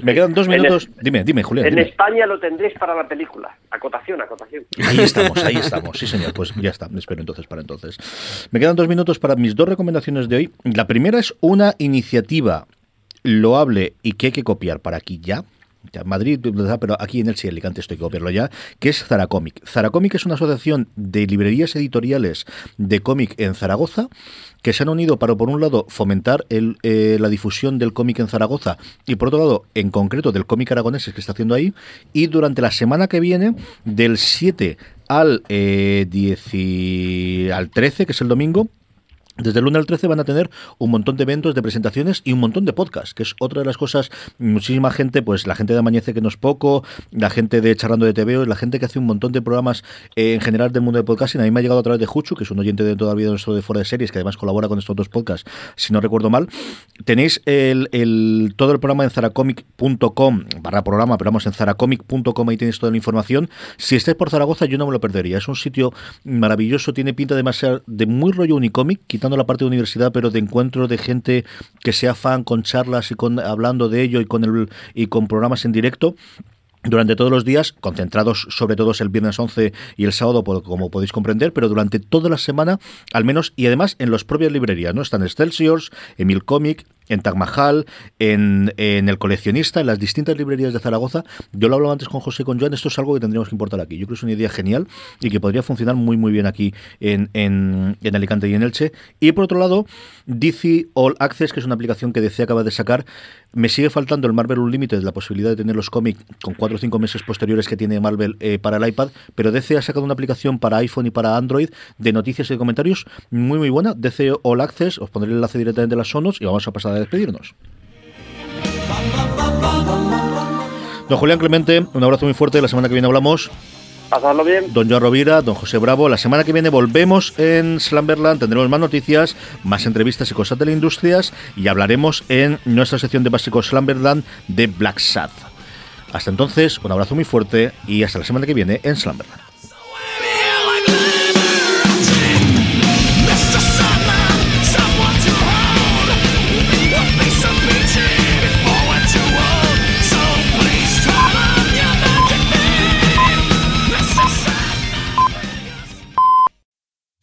Me quedan dos minutos. Dime, dime, Julián. En dime. España lo tendréis para la película. Acotación, acotación. Ahí estamos, ahí estamos. Sí, señor. Pues ya está. Me espero entonces para entonces. Me quedan dos minutos para mis dos recomendaciones de hoy. La primera es una iniciativa loable y que hay que copiar para aquí ya. Madrid, pero aquí en el sí, Alicante estoy que copiarlo ya, que es Zaracomic. Zaracomic es una asociación de librerías editoriales de cómic en Zaragoza que se han unido para, por un lado, fomentar el, eh, la difusión del cómic en Zaragoza y, por otro lado, en concreto, del cómic aragonés que está haciendo ahí. Y durante la semana que viene, del 7 al, eh, 10 y, al 13, que es el domingo, desde el 1 al 13 van a tener un montón de eventos, de presentaciones y un montón de podcasts, que es otra de las cosas, muchísima gente, pues la gente de Amañece que no es poco, la gente de Charlando de TV, la gente que hace un montón de programas eh, en general del mundo de podcasting. A mí me ha llegado a través de Juchu, que es un oyente de todavía de nuestro de Fuera de Series, que además colabora con estos dos podcasts, si no recuerdo mal. Tenéis el, el todo el programa en zaracomic.com, barra programa, pero vamos, en zaracomic.com ahí tenéis toda la información. Si estáis por Zaragoza, yo no me lo perdería. Es un sitio maravilloso, tiene pinta de, más ser de muy rollo unicomic, quitando la parte de universidad, pero de encuentro de gente que sea fan con charlas y con hablando de ello y con el y con programas en directo durante todos los días, concentrados sobre todo el viernes 11 y el sábado, como podéis comprender, pero durante toda la semana, al menos, y además en las propias librerías, ¿no? Están Excelsiors, Emil Comic, en Taj Mahal, en, en, El Coleccionista, en las distintas librerías de Zaragoza. Yo lo hablaba antes con José y con Joan, esto es algo que tendríamos que importar aquí. Yo creo que es una idea genial y que podría funcionar muy, muy bien aquí en, en, en Alicante y en Elche. Y por otro lado, DC All Access, que es una aplicación que DC acaba de sacar. Me sigue faltando el Marvel Unlimited, la posibilidad de tener los cómics con cuatro o cinco meses posteriores que tiene Marvel eh, para el iPad, pero DC ha sacado una aplicación para iPhone y para Android de noticias y de comentarios muy, muy buena. DC All Access, os pondré el enlace directamente en las sonos y vamos a pasar a despedirnos. Don Julián Clemente, un abrazo muy fuerte. La semana que viene hablamos. Pasadlo bien. Don Joan Rovira, don José Bravo. La semana que viene volvemos en Slamberland. Tendremos más noticias, más entrevistas y cosas de la industrias. Y hablaremos en nuestra sección de básicos Slamberland de Black Sad. Hasta entonces, un abrazo muy fuerte y hasta la semana que viene en Slamberland.